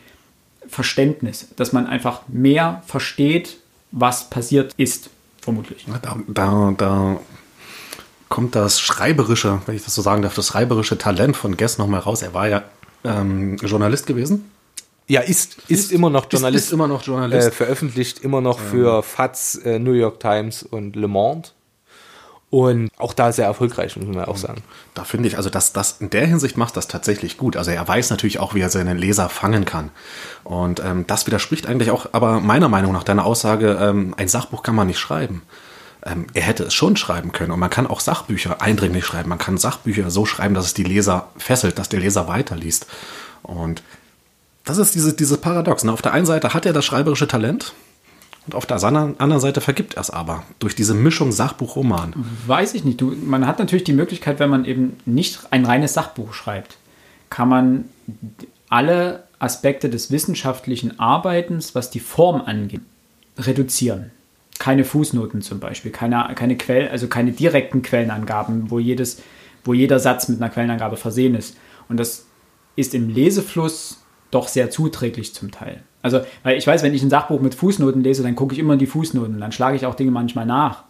[SPEAKER 1] Verständnis, dass man einfach mehr versteht, was passiert ist, vermutlich.
[SPEAKER 2] Da, da, da kommt das schreiberische, wenn ich das so sagen darf, das schreiberische Talent von Guess nochmal raus. Er war ja ähm, Journalist gewesen.
[SPEAKER 3] Ja, ist, ist, immer noch Journalist.
[SPEAKER 2] Ist, ist immer noch Journalist.
[SPEAKER 3] Äh, veröffentlicht immer noch für FATS, äh, New York Times und Le Monde. Und auch da sehr erfolgreich, muss man auch sagen.
[SPEAKER 2] Da finde ich, also dass das in der Hinsicht macht das tatsächlich gut. Also er weiß natürlich auch, wie er seinen Leser fangen kann. Und ähm, das widerspricht eigentlich auch, aber meiner Meinung nach deiner Aussage, ähm, ein Sachbuch kann man nicht schreiben. Ähm, er hätte es schon schreiben können. Und man kann auch Sachbücher eindringlich schreiben. Man kann Sachbücher so schreiben, dass es die Leser fesselt, dass der Leser weiterliest. Und das ist diese, dieses Paradox. Ne? Auf der einen Seite hat er das schreiberische Talent, und auf der anderen Seite vergibt er es aber durch diese Mischung Sachbuch-Roman.
[SPEAKER 1] Weiß ich nicht. Du, man hat natürlich die Möglichkeit, wenn man eben nicht ein reines Sachbuch schreibt, kann man alle Aspekte des wissenschaftlichen Arbeitens, was die Form angeht, reduzieren. Keine Fußnoten zum Beispiel, keine, keine Quell, also keine direkten Quellenangaben, wo, jedes, wo jeder Satz mit einer Quellenangabe versehen ist. Und das ist im Lesefluss doch sehr zuträglich zum Teil. Also, weil ich weiß, wenn ich ein Sachbuch mit Fußnoten lese, dann gucke ich immer in die Fußnoten, dann schlage ich auch Dinge manchmal nach.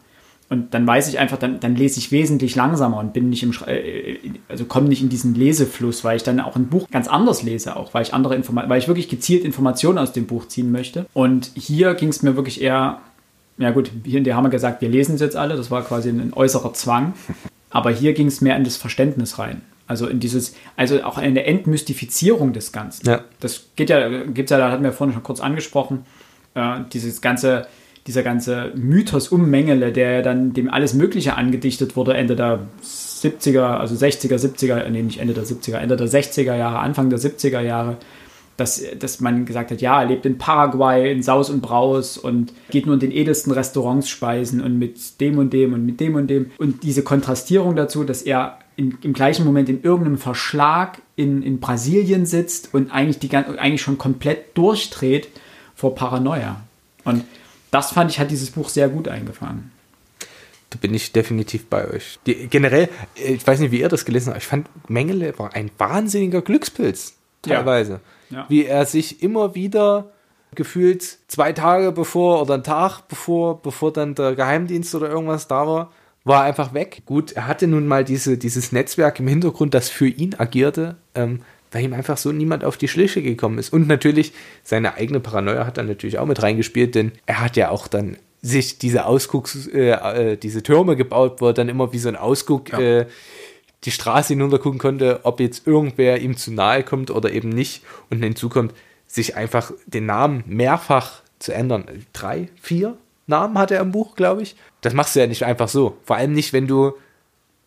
[SPEAKER 1] Und dann weiß ich einfach, dann, dann lese ich wesentlich langsamer und bin nicht im, äh, also komme nicht in diesen Lesefluss, weil ich dann auch ein Buch ganz anders lese, auch weil ich andere Informationen, weil ich wirklich gezielt Informationen aus dem Buch ziehen möchte. Und hier ging es mir wirklich eher, ja gut, hier in der haben wir gesagt, wir lesen es jetzt alle, das war quasi ein äußerer Zwang. Aber hier ging es mehr in das Verständnis rein. Also in dieses, also auch eine Entmystifizierung des Ganzen.
[SPEAKER 3] Ja.
[SPEAKER 1] Das geht ja, gibt ja, da hatten wir vorhin schon kurz angesprochen, äh, dieses ganze, dieser ganze Mythos um Mengele, der dann dem alles Mögliche angedichtet wurde, Ende der 70er, also 60er, 70er, nee, nicht Ende der 70er, Ende der 60er Jahre, Anfang der 70er Jahre, dass, dass man gesagt hat, ja, er lebt in Paraguay, in Saus und Braus und geht nur in den edelsten Restaurants speisen und mit dem und dem und mit dem und dem. Und diese Kontrastierung dazu, dass er in, im gleichen Moment in irgendeinem Verschlag in, in Brasilien sitzt und eigentlich, die, eigentlich schon komplett durchdreht vor Paranoia. Und das fand ich, hat dieses Buch sehr gut eingefangen.
[SPEAKER 3] Da bin ich definitiv bei euch. Die, generell, ich weiß nicht, wie ihr das gelesen habt, ich fand Mengele war ein wahnsinniger Glückspilz, teilweise. Ja. Ja. Wie er sich immer wieder gefühlt zwei Tage bevor oder einen Tag bevor, bevor dann der Geheimdienst oder irgendwas da war, war einfach weg. Gut, er hatte nun mal diese, dieses Netzwerk im Hintergrund, das für ihn agierte, ähm, weil ihm einfach so niemand auf die Schliche gekommen ist. Und natürlich, seine eigene Paranoia hat dann natürlich auch mit reingespielt, denn er hat ja auch dann sich diese Ausgucks, äh, äh, diese Türme gebaut, wo er dann immer wie so ein Ausguck ja. äh, die Straße hinuntergucken konnte, ob jetzt irgendwer ihm zu nahe kommt oder eben nicht. Und hinzu kommt, sich einfach den Namen mehrfach zu ändern. Drei, vier Namen hat er im Buch, glaube ich. Das machst du ja nicht einfach so. Vor allem nicht, wenn du,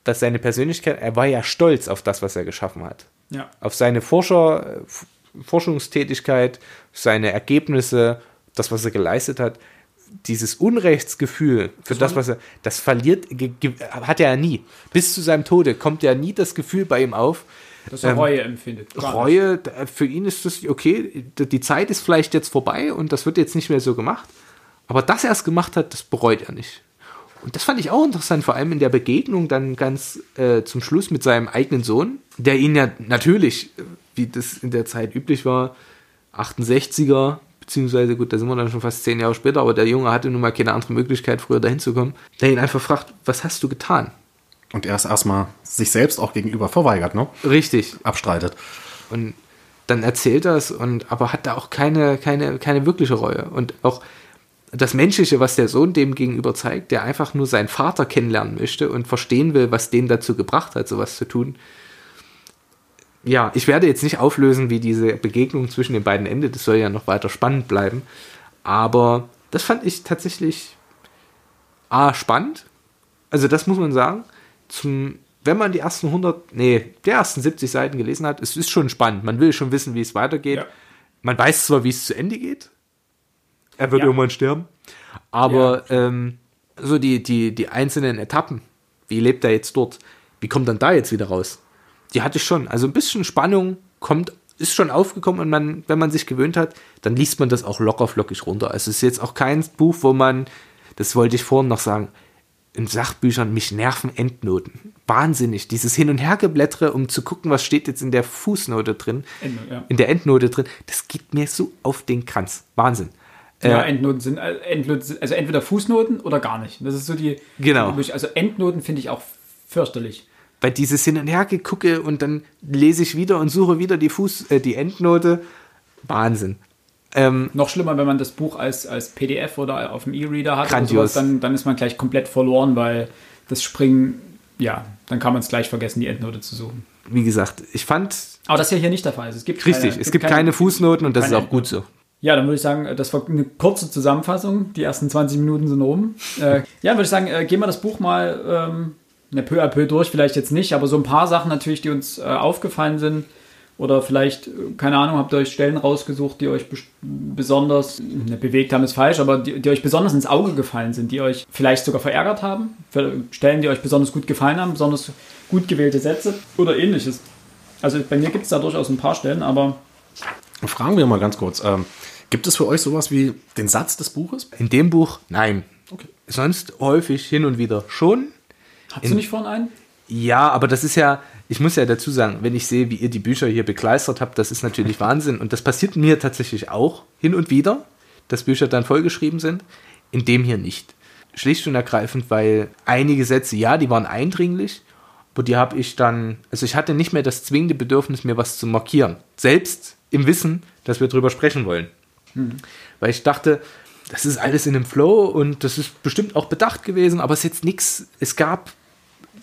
[SPEAKER 3] dass seine Persönlichkeit, er war ja stolz auf das, was er geschaffen hat.
[SPEAKER 1] Ja.
[SPEAKER 3] Auf seine Forscher, Forschungstätigkeit, seine Ergebnisse, das, was er geleistet hat. Dieses Unrechtsgefühl für das, was er, das verliert, hat er ja nie. Bis zu seinem Tode kommt ja nie das Gefühl bei ihm auf,
[SPEAKER 1] dass er ähm, Reue empfindet.
[SPEAKER 3] Reue, für ihn ist das, okay, die Zeit ist vielleicht jetzt vorbei und das wird jetzt nicht mehr so gemacht. Aber dass er es gemacht hat, das bereut er nicht. Und das fand ich auch interessant, vor allem in der Begegnung dann ganz äh, zum Schluss mit seinem eigenen Sohn, der ihn ja natürlich, wie das in der Zeit üblich war, 68er, beziehungsweise gut, da sind wir dann schon fast zehn Jahre später, aber der Junge hatte nun mal keine andere Möglichkeit, früher dahin zu kommen, der ihn einfach fragt, was hast du getan?
[SPEAKER 2] Und er ist erstmal sich selbst auch gegenüber verweigert, ne?
[SPEAKER 3] Richtig.
[SPEAKER 2] Abstreitet.
[SPEAKER 3] Und dann erzählt er es und aber hat da auch keine, keine, keine wirkliche Reue. Und auch das Menschliche, was der Sohn dem gegenüber zeigt, der einfach nur seinen Vater kennenlernen möchte und verstehen will, was den dazu gebracht hat, sowas zu tun, ja, ich werde jetzt nicht auflösen, wie diese Begegnung zwischen den beiden endet. Das soll ja noch weiter spannend bleiben. Aber das fand ich tatsächlich A, spannend. Also das muss man sagen. Zum, wenn man die ersten 100, nee, die ersten 70 Seiten gelesen hat, es ist schon spannend. Man will schon wissen, wie es weitergeht.
[SPEAKER 1] Ja.
[SPEAKER 3] Man weiß zwar, wie es zu Ende geht. Er wird
[SPEAKER 1] Ja.
[SPEAKER 3] irgendwann sterben. Aber ähm, so die, die, die einzelnen Etappen, wie lebt er jetzt dort? Wie kommt dann da jetzt wieder raus? Die hatte ich schon. Also ein bisschen Spannung kommt, ist schon aufgekommen und man, wenn man sich gewöhnt hat, dann liest man das auch locker flockig runter. Also es ist jetzt auch kein Buch, wo man, das wollte ich vorhin noch sagen, in Sachbüchern, mich nerven Endnoten. Wahnsinnig. Dieses Hin- und Hergeblättere, um zu gucken, was steht jetzt in der Fußnote drin,
[SPEAKER 1] Endnote, ja.
[SPEAKER 3] in der Endnote drin, das geht mir so auf den Kranz. Wahnsinn.
[SPEAKER 1] Ja, Endnoten sind, äh, Endnoten also entweder Fußnoten oder gar nicht. Das ist so die.
[SPEAKER 3] Genau.
[SPEAKER 1] Also Endnoten finde ich auch fürchterlich.
[SPEAKER 3] Weil dieses Hin- und Hergegucke und dann lese ich wieder und suche wieder die Fuß, äh, die Endnote. Wahnsinn. Ähm,
[SPEAKER 1] Noch schlimmer, wenn man das Buch als, als PDF oder auf dem E-Reader hat,
[SPEAKER 3] Grandios.
[SPEAKER 1] sowas, dann, dann ist man gleich komplett verloren, weil das Springen, ja, dann kann man es gleich vergessen, die Endnote zu suchen.
[SPEAKER 3] wie gesagt, ich fand
[SPEAKER 1] Aber das ist ja hier nicht der Fall. Also es gibt
[SPEAKER 3] richtig,
[SPEAKER 1] keine,
[SPEAKER 3] es gibt keine, Fußnoten und das ist
[SPEAKER 1] keine
[SPEAKER 3] auch gut so.
[SPEAKER 1] Ja, dann würde ich sagen, das war eine kurze Zusammenfassung. Die ersten 20 Minuten sind rum. Äh, ja, würde ich sagen, äh, gehen wir das Buch mal ähm, ne, peu à peu durch. Vielleicht jetzt nicht, aber so ein paar Sachen natürlich, die uns äh, aufgefallen sind. Oder vielleicht, äh, keine Ahnung, habt ihr euch Stellen rausgesucht, die euch bes- besonders ne, bewegt haben, ist falsch, aber die, die euch besonders ins Auge gefallen sind, die euch vielleicht sogar verärgert haben. Stellen, die euch besonders gut gefallen haben, besonders gut gewählte Sätze oder ähnliches. Also bei mir gibt es da durchaus ein paar Stellen, aber
[SPEAKER 2] Fragen wir mal ganz kurz. Ähm, gibt es für euch sowas wie den Satz des Buches?
[SPEAKER 3] In dem Buch, nein.
[SPEAKER 2] Okay.
[SPEAKER 3] Sonst häufig hin und wieder schon.
[SPEAKER 1] hast du nicht vorhin einen?
[SPEAKER 3] Ja, aber das ist ja, ich muss ja dazu sagen, wenn ich sehe, wie ihr die Bücher hier bekleistert habt, das ist natürlich <laughs> Wahnsinn. Und das passiert mir tatsächlich auch hin und wieder, dass Bücher dann vollgeschrieben sind. In dem hier nicht. Schlicht und ergreifend, weil einige Sätze, ja, die waren eindringlich, aber die habe ich dann, also ich hatte nicht mehr das zwingende Bedürfnis, mir was zu markieren. Selbst im Wissen, dass wir drüber sprechen wollen. Weil ich dachte, das ist alles in dem Flow und das ist bestimmt auch bedacht gewesen, aber es ist jetzt nichts. Es gab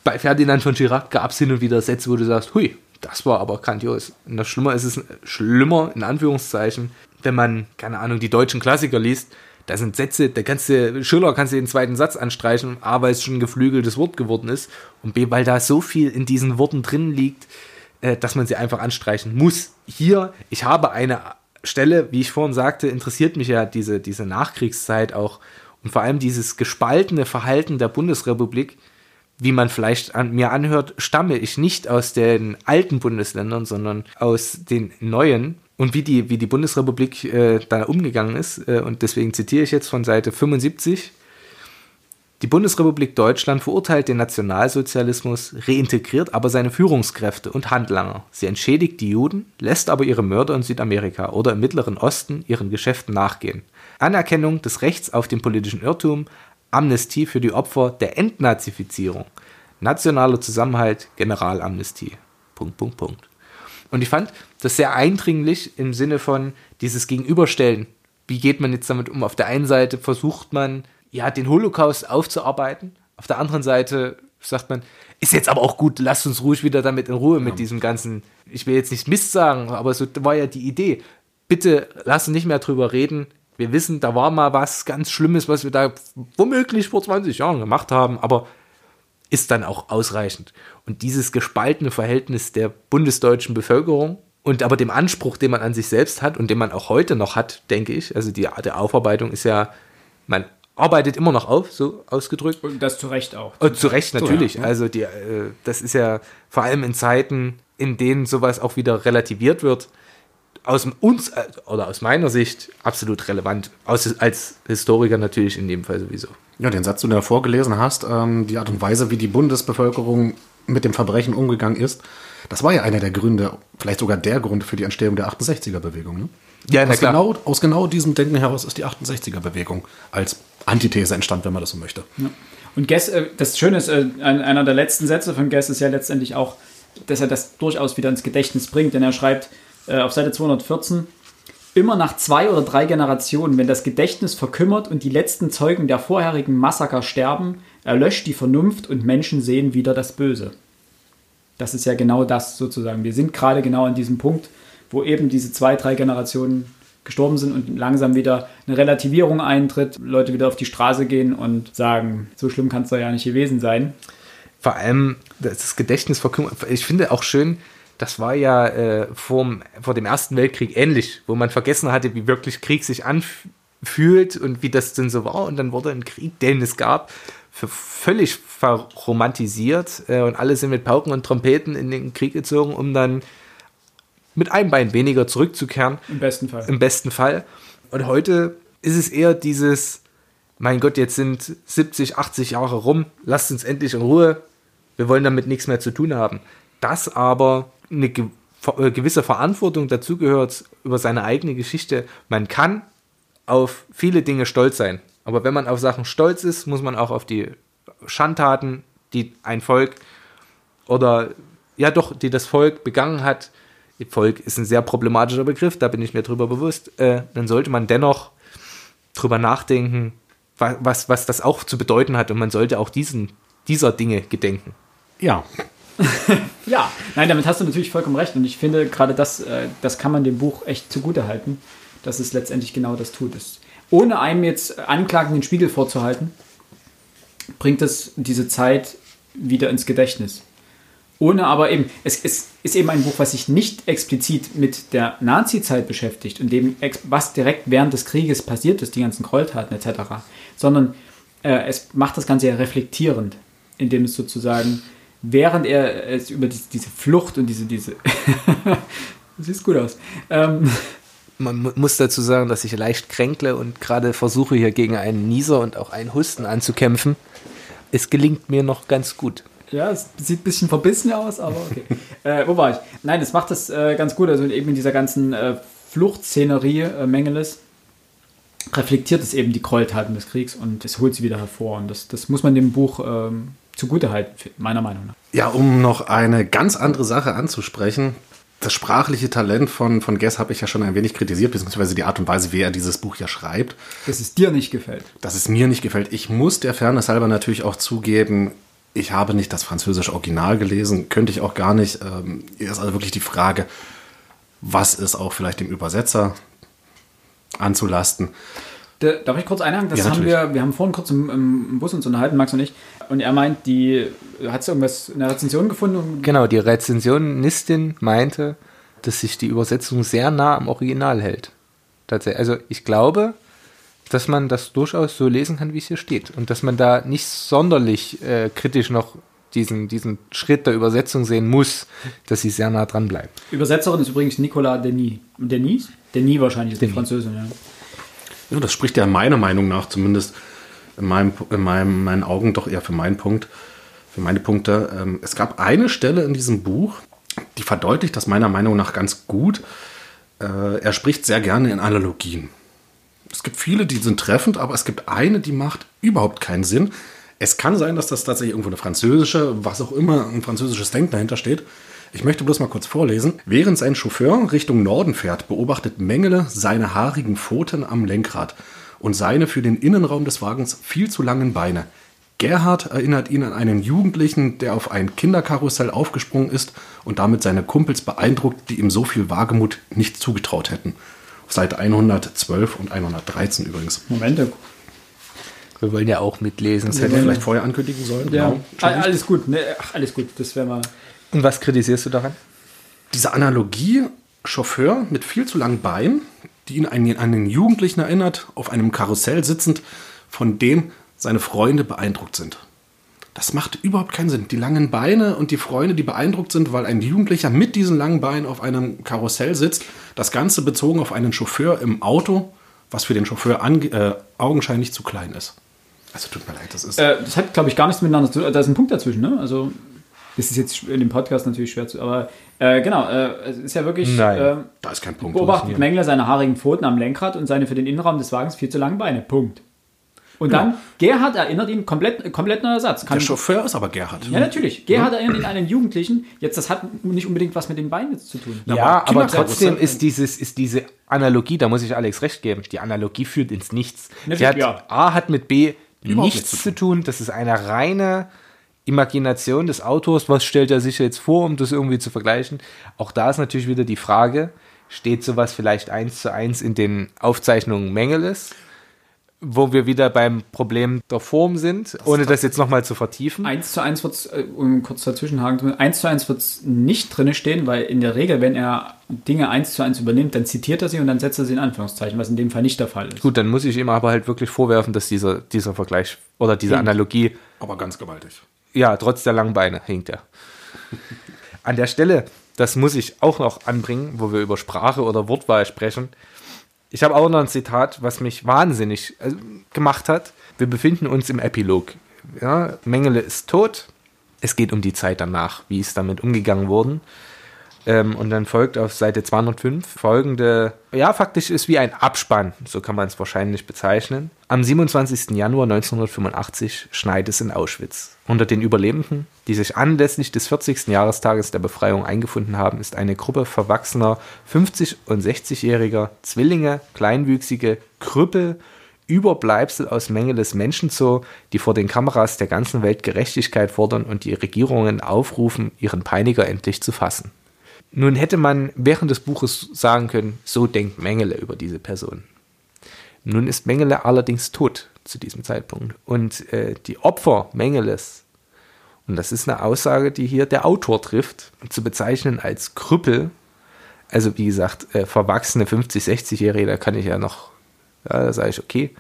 [SPEAKER 3] bei Ferdinand von Chirac gab es hin und wieder Sätze, wo du sagst, hui, das war aber grandios. Und das Schlimmer ist es, schlimmer in Anführungszeichen, wenn man, keine Ahnung, die deutschen Klassiker liest, da sind Sätze, der ganze Schiller kannst du den zweiten Satz anstreichen, A, weil es schon ein geflügeltes Wort geworden ist und B, weil da so viel in diesen Worten drin liegt, äh, dass man sie einfach anstreichen muss. Hier, ich habe eine Stelle, wie ich vorhin sagte, interessiert mich ja diese, diese Nachkriegszeit auch und vor allem dieses gespaltene Verhalten der Bundesrepublik, wie man vielleicht an mir anhört, stamme ich nicht aus den alten Bundesländern, sondern aus den neuen. Und wie die, wie die Bundesrepublik äh, da umgegangen ist, äh, und deswegen zitiere ich jetzt von Seite 75, die Bundesrepublik Deutschland verurteilt den Nationalsozialismus, reintegriert aber seine Führungskräfte und Handlanger. Sie entschädigt die Juden, lässt aber ihre Mörder in Südamerika oder im Mittleren Osten ihren Geschäften nachgehen. Anerkennung des Rechts auf den politischen Irrtum, Amnestie für die Opfer der Entnazifizierung, nationaler Zusammenhalt, Generalamnestie. Punkt, Punkt, Punkt. Und ich fand das sehr eindringlich im Sinne von dieses Gegenüberstellen. Wie geht man jetzt damit um? Auf der einen Seite versucht man, ja, den Holocaust aufzuarbeiten. Auf der anderen Seite sagt man, ist jetzt aber auch gut, lasst uns ruhig wieder damit in Ruhe mit diesem ganzen, ich will jetzt nicht Mist sagen, aber so war ja die Idee. Bitte lass uns nicht mehr drüber reden. Wir wissen, da war mal was ganz Schlimmes, was wir da womöglich vor 20 Jahren gemacht haben, aber ist dann auch ausreichend. Und dieses gespaltene Verhältnis der bundesdeutschen Bevölkerung und aber dem Anspruch, den man an sich selbst hat und den man auch heute noch hat, denke ich, also die Art der Aufarbeitung ist ja, man arbeitet immer noch auf, so ausgedrückt.
[SPEAKER 1] Und das zu Recht auch.
[SPEAKER 3] Und zu Recht natürlich.
[SPEAKER 2] ja.
[SPEAKER 3] Also die, äh, das ist ja vor allem in Zeiten, in denen sowas auch wieder relativiert wird, aus uns äh, oder aus meiner Sicht absolut relevant. Aus, als Historiker natürlich in dem Fall sowieso.
[SPEAKER 2] Ja, den Satz, den du da vorgelesen hast, ähm, die Art und Weise, wie die Bundesbevölkerung mit dem Verbrechen umgegangen ist, das war ja einer der Gründe, vielleicht sogar der Grund für die Entstehung der 68er-Bewegung. Ne?
[SPEAKER 3] Ja, na
[SPEAKER 2] Aus
[SPEAKER 3] klar.
[SPEAKER 2] genau, aus genau diesem Denken heraus ist die 68er-Bewegung als Antithese entstand, wenn man das so möchte.
[SPEAKER 1] Und Guess, äh, das Schöne ist, äh, ein- einer der letzten Sätze von Guess ist ja letztendlich auch, dass er das durchaus wieder ins Gedächtnis bringt, denn er schreibt äh, auf Seite 214, immer nach zwei oder drei Generationen, wenn das Gedächtnis verkümmert und die letzten Zeugen der vorherigen Massaker sterben, erlöscht die Vernunft und Menschen sehen wieder das Böse. Das ist ja genau das sozusagen. Wir sind gerade genau an diesem Punkt, wo eben diese zwei, drei Generationen gestorben sind und langsam wieder eine Relativierung eintritt, Leute wieder auf die Straße gehen und sagen, so schlimm kann es doch ja nicht gewesen sein.
[SPEAKER 3] Vor allem das Gedächtnis verkümmert. Ich finde auch schön, das war ja äh, vor, vor dem Ersten Weltkrieg ähnlich, wo man vergessen hatte, wie wirklich Krieg sich anfühlt und wie das denn so war. Und dann wurde ein Krieg, den es gab, für völlig verromantisiert äh, und alle sind mit Pauken und Trompeten in den Krieg gezogen, um dann mit einem Bein weniger zurückzukehren.
[SPEAKER 1] Im besten Fall.
[SPEAKER 3] Im besten Fall. Und heute ist es eher dieses, mein Gott, jetzt sind 70, 80 Jahre rum, lasst uns endlich in Ruhe, wir wollen damit nichts mehr zu tun haben. Dass aber eine äh, gewisse Verantwortung dazugehört über seine eigene Geschichte. Man kann auf viele Dinge stolz sein. Aber wenn man auf Sachen stolz ist, muss man auch auf die Schandtaten, die ein Volk oder ja doch, die das Volk begangen hat, Volk ist ein sehr problematischer Begriff, da bin ich mir drüber bewusst, äh, dann sollte man dennoch drüber nachdenken, was, was das auch zu bedeuten hat und man sollte auch diesen, dieser Dinge gedenken.
[SPEAKER 2] Ja. <laughs>
[SPEAKER 1] ja, nein, damit hast du natürlich vollkommen recht und ich finde gerade das, äh, das kann man dem Buch echt zugute halten, dass es letztendlich genau das tut. Es, ohne einem jetzt Anklagen den Spiegel vorzuhalten, bringt es diese Zeit wieder ins Gedächtnis. Ohne aber eben, es, es ist eben ein Buch, was sich nicht explizit mit der Nazi-Zeit beschäftigt und dem, was direkt während des Krieges passiert ist, die ganzen Gräueltaten etc., sondern äh, es macht das Ganze ja reflektierend, indem es sozusagen, während er es über diese, diese Flucht und diese, diese, <laughs> sieht gut aus, ähm,
[SPEAKER 3] man muss dazu sagen, dass ich leicht kränkle und gerade versuche hier gegen einen Nieser und auch einen Husten anzukämpfen. Es gelingt mir noch ganz gut.
[SPEAKER 1] Ja, es sieht ein bisschen verbissen aus, aber okay. <laughs> äh, wo war ich? Nein, es macht das äh, ganz gut. Also eben in dieser ganzen äh, Fluchtszenerie äh, Mengeles reflektiert es eben die Gräueltaten des Kriegs und es holt sie wieder hervor. Und das, das muss man dem Buch ähm, zugutehalten, meiner Meinung nach.
[SPEAKER 2] Ja, um noch eine ganz andere Sache anzusprechen. Das sprachliche Talent von, von Guess habe ich ja schon ein wenig kritisiert, beziehungsweise die Art und Weise, wie er dieses Buch ja schreibt.
[SPEAKER 1] Dass es dir nicht gefällt.
[SPEAKER 2] Dass es mir nicht gefällt. Ich muss der Fairness halber natürlich auch zugeben, ich habe nicht das französische Original gelesen, könnte ich auch gar nicht. Ähm, ist also wirklich die Frage, was ist auch vielleicht dem Übersetzer anzulasten.
[SPEAKER 1] Darf ich kurz einhaken? Das ja, haben wir, wir haben vorhin kurz im, im, Bus uns unterhalten, Max und ich. Und er meint, die hat irgendwas in der Rezension gefunden?
[SPEAKER 3] Genau, die Rezensionistin meinte, dass sich die Übersetzung sehr nah am Original hält. Tatsächlich. Also ich glaube, dass man das durchaus so lesen kann, wie es hier steht. Und dass man da nicht sonderlich äh, kritisch noch diesen, diesen Schritt der Übersetzung sehen muss, dass sie sehr nah dran bleibt.
[SPEAKER 1] Übersetzerin ist übrigens Nicolas Denis. Denis? Denis wahrscheinlich, ist Denis. die Französin, ja.
[SPEAKER 2] Ja, das spricht ja meiner Meinung nach zumindest in, meinem, in meinem, meinen Augen doch eher für meinen Punkt, für meine Punkte. Ähm, es gab eine Stelle in diesem Buch, die verdeutlicht das meiner Meinung nach ganz gut. Äh, er spricht sehr gerne in Analogien. Es gibt viele, die sind treffend, aber es gibt eine, die macht überhaupt keinen Sinn. Es kann sein, dass das tatsächlich irgendwo eine französische, was auch immer, ein französisches Denken dahinter steht. Ich möchte bloß mal kurz vorlesen. Während sein Chauffeur Richtung Norden fährt, beobachtet Mengele seine haarigen Pfoten am Lenkrad und seine für den Innenraum des Wagens viel zu langen Beine. Gerhard erinnert ihn an einen Jugendlichen, der auf ein Kinderkarussell aufgesprungen ist und damit seine Kumpels beeindruckt, die ihm so viel Wagemut nicht zugetraut hätten. Seite 112 und 113 übrigens.
[SPEAKER 1] Momente.
[SPEAKER 3] Wir wollen ja auch mitlesen.
[SPEAKER 2] Das hätte ich vielleicht vorher ankündigen sollen.
[SPEAKER 1] Ja. Genau. Alles gut. Ne? Ach, alles gut. Das wäre mal.
[SPEAKER 3] Und was kritisierst du daran?
[SPEAKER 2] Diese Analogie, Chauffeur mit viel zu langen Beinen, die ihn an einen Jugendlichen erinnert, auf einem Karussell sitzend, von dem seine Freunde beeindruckt sind. Das macht überhaupt keinen Sinn. Die langen Beine und die Freunde, die beeindruckt sind, weil ein Jugendlicher mit diesen langen Beinen auf einem Karussell sitzt. Das Ganze bezogen auf einen Chauffeur im Auto, was für den Chauffeur äh, augenscheinlich zu klein ist. Also tut mir leid, das ist.
[SPEAKER 1] Äh, das hat, glaube ich, gar nichts miteinander zu tun. Da ist ein Punkt dazwischen, ne? Also, das ist jetzt in dem Podcast natürlich schwer zu. Aber äh, genau, äh, es ist ja wirklich.
[SPEAKER 2] Nein,
[SPEAKER 1] äh,
[SPEAKER 2] da ist kein Punkt.
[SPEAKER 1] Beobachtet Mengler seine haarigen Pfoten am Lenkrad und seine für den Innenraum des Wagens viel zu langen Beine. Punkt. Und dann, Gerhard erinnert ihn, komplett, komplett neuer Satz.
[SPEAKER 2] Kann der Chauffeur ist aber Gerhard.
[SPEAKER 1] Ja, natürlich. Gerhard ja. erinnert ihn an einen Jugendlichen. Jetzt, das hat nicht unbedingt was mit den Beinen zu tun.
[SPEAKER 3] Ja, ja aber, trotzdem ist, dieses, ist diese Analogie, da muss ich Alex recht geben, die Analogie führt ins Nichts. Hat, ja. A hat mit B nichts, nichts zu tun. Das ist eine reine Imagination des Autors, was stellt er sich jetzt vor, um das irgendwie zu vergleichen. Auch da ist natürlich wieder die Frage, steht sowas vielleicht eins zu eins in den Aufzeichnungen Mengeles? Wo wir wieder beim Problem der Form sind, ohne das jetzt nochmal zu vertiefen.
[SPEAKER 1] Eins zu eins wird es, um kurz dazwischenhaken, eins zu eins wird es nicht drin stehen, weil in der Regel, wenn er Dinge eins zu eins übernimmt, dann zitiert er sie und dann setzt er sie in Anführungszeichen, was in dem Fall nicht der Fall ist.
[SPEAKER 3] Gut, dann muss ich ihm aber halt wirklich vorwerfen, dass dieser, dieser Vergleich oder diese
[SPEAKER 2] Hinkt.
[SPEAKER 3] Analogie,
[SPEAKER 2] Aber ganz gewaltig.
[SPEAKER 3] ja, trotz der langen Beine hinkt er. <laughs> An der Stelle, das muss ich auch noch anbringen, wo wir über Sprache oder Wortwahl sprechen. Ich habe auch noch ein Zitat, was mich wahnsinnig äh, gemacht hat. Wir befinden uns im Epilog. Ja, Mengele ist tot. Es geht um die Zeit danach, wie ist damit umgegangen worden. Ähm, und dann folgt auf Seite 205 folgende, ja, faktisch ist wie ein Abspann, so kann man es wahrscheinlich bezeichnen. Am 27. Januar 1985 schneit es in Auschwitz. Unter den Überlebenden, die sich anlässlich des 40. Jahrestages der Befreiung eingefunden haben, ist eine Gruppe verwachsener 50- und 60-jähriger Zwillinge, Kleinwüchsige, Krüppel, Überbleibsel aus Mengeles Menschenzoo, die vor den Kameras der ganzen Welt Gerechtigkeit fordern und die Regierungen aufrufen, ihren Peiniger endlich zu fassen. Nun hätte man während des Buches sagen können, so denkt Mengele über diese Person. Nun ist Mengele allerdings tot zu diesem Zeitpunkt. Und äh, die Opfer Mengeles, und das ist eine Aussage, die hier der Autor trifft, zu bezeichnen als Krüppel, also wie gesagt, äh, verwachsene 50-, 60-Jährige, da kann ich ja noch, ja, da sage ich, okay.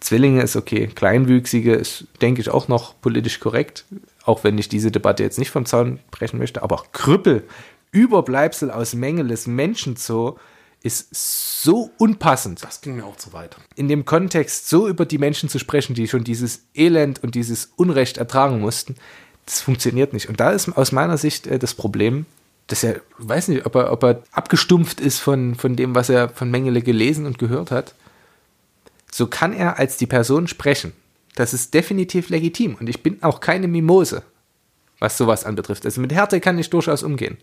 [SPEAKER 3] Zwillinge ist okay, Kleinwüchsige ist, denke ich, auch noch politisch korrekt, auch wenn ich diese Debatte jetzt nicht vom Zaun brechen möchte, aber Krüppel, Überbleibsel aus Mengeles Menschenzoo, ist so unpassend
[SPEAKER 2] Das ging mir auch zu weit.
[SPEAKER 3] in dem Kontext so über die Menschen zu sprechen, die schon dieses Elend und dieses Unrecht ertragen mussten, das funktioniert nicht. Und da ist aus meiner Sicht äh, das Problem, dass er, weiß nicht, ob er, ob er abgestumpft ist von, von dem, was er von Mengele gelesen und gehört hat. So kann er als die Person sprechen. Das ist definitiv legitim. Und ich bin auch keine Mimose, was sowas anbetrifft. Also mit Härte kann ich durchaus umgehen.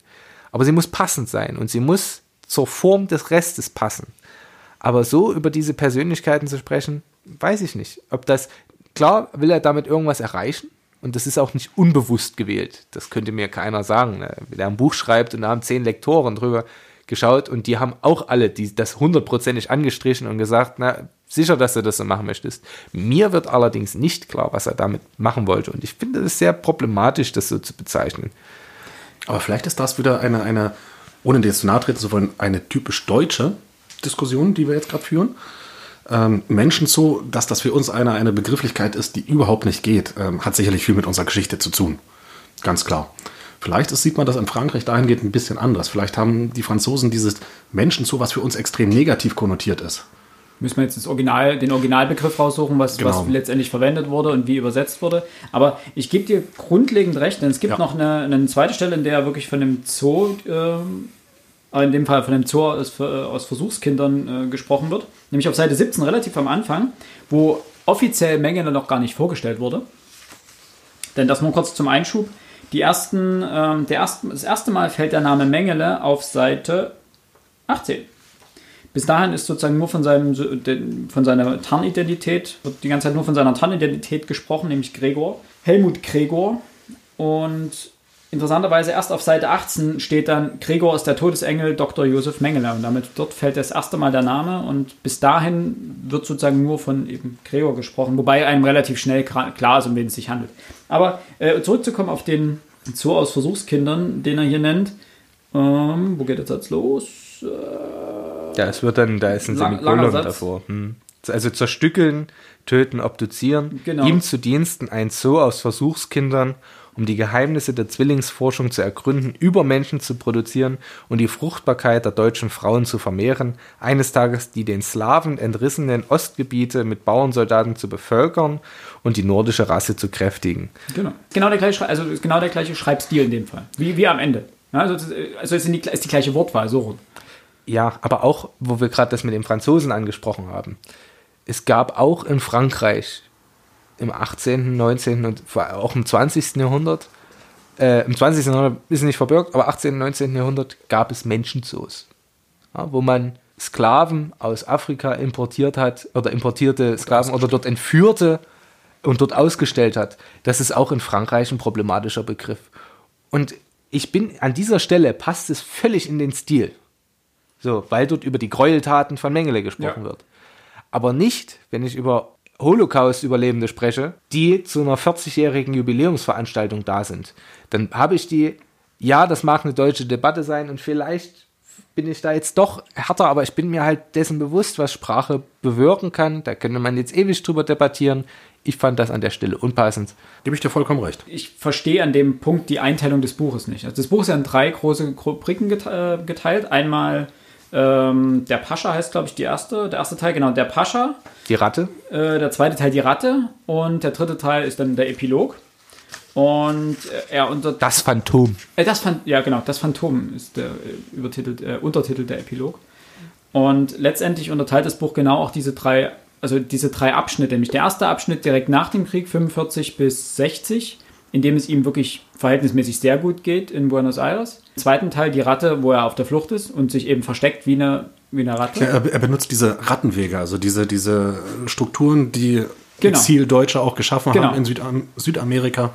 [SPEAKER 3] Aber sie muss passend sein und sie muss zur Form des Restes passen. Aber so über diese Persönlichkeiten zu sprechen, weiß ich nicht. Ob das, klar will er damit irgendwas erreichen und das ist auch nicht unbewusst gewählt. Das könnte mir keiner sagen. Ne? Wenn er ein Buch schreibt und da haben zehn Lektoren drüber geschaut und die haben auch alle die, das hundertprozentig angestrichen und gesagt, na, sicher, dass du das so machen möchtest. Mir wird allerdings nicht klar, was er damit machen wollte und ich finde es sehr problematisch, das so zu bezeichnen.
[SPEAKER 2] Aber vielleicht ist das wieder eine, eine ohne dir zu nahe treten zu wollen, eine typisch deutsche Diskussion, die wir jetzt gerade führen. Ähm, Menschen so, dass das für uns eine, eine Begrifflichkeit ist, die überhaupt nicht geht, ähm, hat sicherlich viel mit unserer Geschichte zu tun. Ganz klar. Vielleicht ist, sieht man das in Frankreich dahingehend ein bisschen anders. Vielleicht haben die Franzosen dieses Menschen so, was für uns extrem negativ konnotiert ist.
[SPEAKER 1] Müssen wir jetzt das Original, den Originalbegriff raussuchen, was,
[SPEAKER 2] Genau.
[SPEAKER 1] was letztendlich verwendet wurde und wie übersetzt wurde. Aber ich gebe dir grundlegend recht, denn es gibt
[SPEAKER 2] Ja.
[SPEAKER 1] noch eine, eine zweite Stelle, in der wirklich von dem Zoo, ähm, äh, in dem Fall von dem Zoo aus, äh, aus Versuchskindern äh, gesprochen wird. Nämlich auf Seite 17, relativ am Anfang, wo offiziell Mengele noch gar nicht vorgestellt wurde. Denn das nur kurz zum Einschub. Die ersten, ähm, der ersten, das erste Mal fällt der Name Mengele auf Seite 18. Bis dahin ist sozusagen nur von, seinem, von seiner Tarnidentität, wird die ganze Zeit nur von seiner Tarnidentität gesprochen, nämlich Gregor. Helmut Gregor. Und interessanterweise erst auf Seite 18 steht dann, Gregor ist der Todesengel Dr. Josef Mengele. Und damit dort fällt das erste Mal der Name. Und bis dahin wird sozusagen nur von eben Gregor gesprochen, wobei einem relativ schnell klar ist, um wen es sich handelt. Aber äh, zurückzukommen auf den Zoo aus Versuchskindern, den er hier nennt. Ähm, wo geht der Satz los?
[SPEAKER 3] Ja, es wird dann, da ist ein
[SPEAKER 1] Lang-
[SPEAKER 3] Semikolon davor. Hm. Also zerstückeln, töten, obduzieren,
[SPEAKER 1] Genau.
[SPEAKER 3] ihm zu Diensten ein Zoo aus Versuchskindern, um die Geheimnisse der Zwillingsforschung zu ergründen, Übermenschen zu produzieren und die Fruchtbarkeit der deutschen Frauen zu vermehren, eines Tages die den Slawen entrissenen Ostgebiete mit Bauernsoldaten zu bevölkern und die nordische Rasse zu kräftigen.
[SPEAKER 1] Genau. Genau der gleiche, also genau der gleiche Schreibstil in dem Fall. Wie, wie am Ende. Ja, also, es ist- also ist die, ist die gleiche Wortwahl, so rum.
[SPEAKER 3] Ja, aber auch, wo wir gerade das mit den Franzosen angesprochen haben. Es gab auch in Frankreich im 18., 19. und auch im 20. Jahrhundert, äh, im 20. Jahrhundert ist nicht verbirgt, aber 18., 19. Jahrhundert gab es Menschenzoos, ja, wo man Sklaven aus Afrika importiert hat oder importierte Sklaven oder dort entführte und dort ausgestellt hat, das ist auch in Frankreich ein problematischer Begriff. Und ich bin an dieser Stelle passt es völlig in den Stil. So, weil dort über die Gräueltaten von Mengele gesprochen
[SPEAKER 1] Ja.
[SPEAKER 3] wird. Aber nicht, wenn ich über Holocaust-Überlebende spreche, die zu einer 40-jährigen Jubiläumsveranstaltung da sind. Dann habe ich die, ja, das mag eine deutsche Debatte sein und vielleicht bin ich da jetzt doch härter, aber ich bin mir halt dessen bewusst, was Sprache bewirken kann. Da könnte man jetzt ewig drüber debattieren. Ich fand das an der Stelle unpassend.
[SPEAKER 2] Gebe ich dir vollkommen recht.
[SPEAKER 1] ich verstehe an dem Punkt die Einteilung des Buches nicht. Also das Buch ist ja in drei große Rubriken äh, geteilt. Einmal ähm, der Pascha heißt, glaube ich, die erste, der erste Teil, genau, der Pascha.
[SPEAKER 3] Die Ratte?
[SPEAKER 1] Äh, der zweite Teil die Ratte und der dritte Teil ist dann der Epilog. Und äh, er unter
[SPEAKER 3] Das Phantom.
[SPEAKER 1] äh, das Phan ja genau, das Phantom ist der äh, übertitelt, äh, Untertitel der Epilog. Und letztendlich unterteilt das Buch genau auch diese drei, also diese drei Abschnitte. Nämlich der erste Abschnitt direkt nach dem Krieg, 45 bis 60, in dem es ihm wirklich verhältnismäßig sehr gut geht in Buenos Aires. Im zweiten Teil die Ratte, wo er auf der Flucht ist und sich eben versteckt wie eine, wie eine Ratte.
[SPEAKER 2] Ja, er, benutzt diese Rattenwege, also diese, diese Strukturen, die
[SPEAKER 1] Genau.
[SPEAKER 2] Exildeutsche auch geschaffen
[SPEAKER 1] Genau.
[SPEAKER 2] haben in Südam Südamerika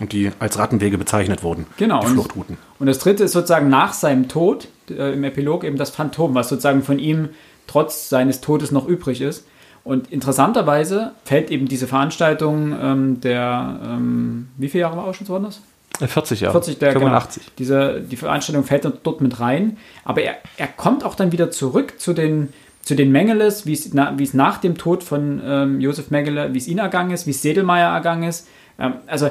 [SPEAKER 2] und die als Rattenwege bezeichnet wurden.
[SPEAKER 1] Genau.
[SPEAKER 2] Die
[SPEAKER 1] und-
[SPEAKER 2] Fluchtrouten.
[SPEAKER 1] Und das dritte ist sozusagen nach seinem Tod, äh, im Epilog eben das Phantom, was sozusagen von ihm trotz seines Todes noch übrig ist. Und interessanterweise fällt eben diese Veranstaltung ähm, der, ähm, wie viele Jahre war Auschwitz waren das?
[SPEAKER 3] 40 Jahre.
[SPEAKER 1] 40, der,
[SPEAKER 3] 85.
[SPEAKER 1] Genau, diese, die Veranstaltung fällt dort- mit rein. Aber er, er kommt auch dann wieder zurück zu den, zu den Mengeles, wie es, na, wie es nach dem Tod von ähm, Josef Mengele, wie es ihn ergangen ist, wie es Sedelmeier ergangen ist. Ähm, also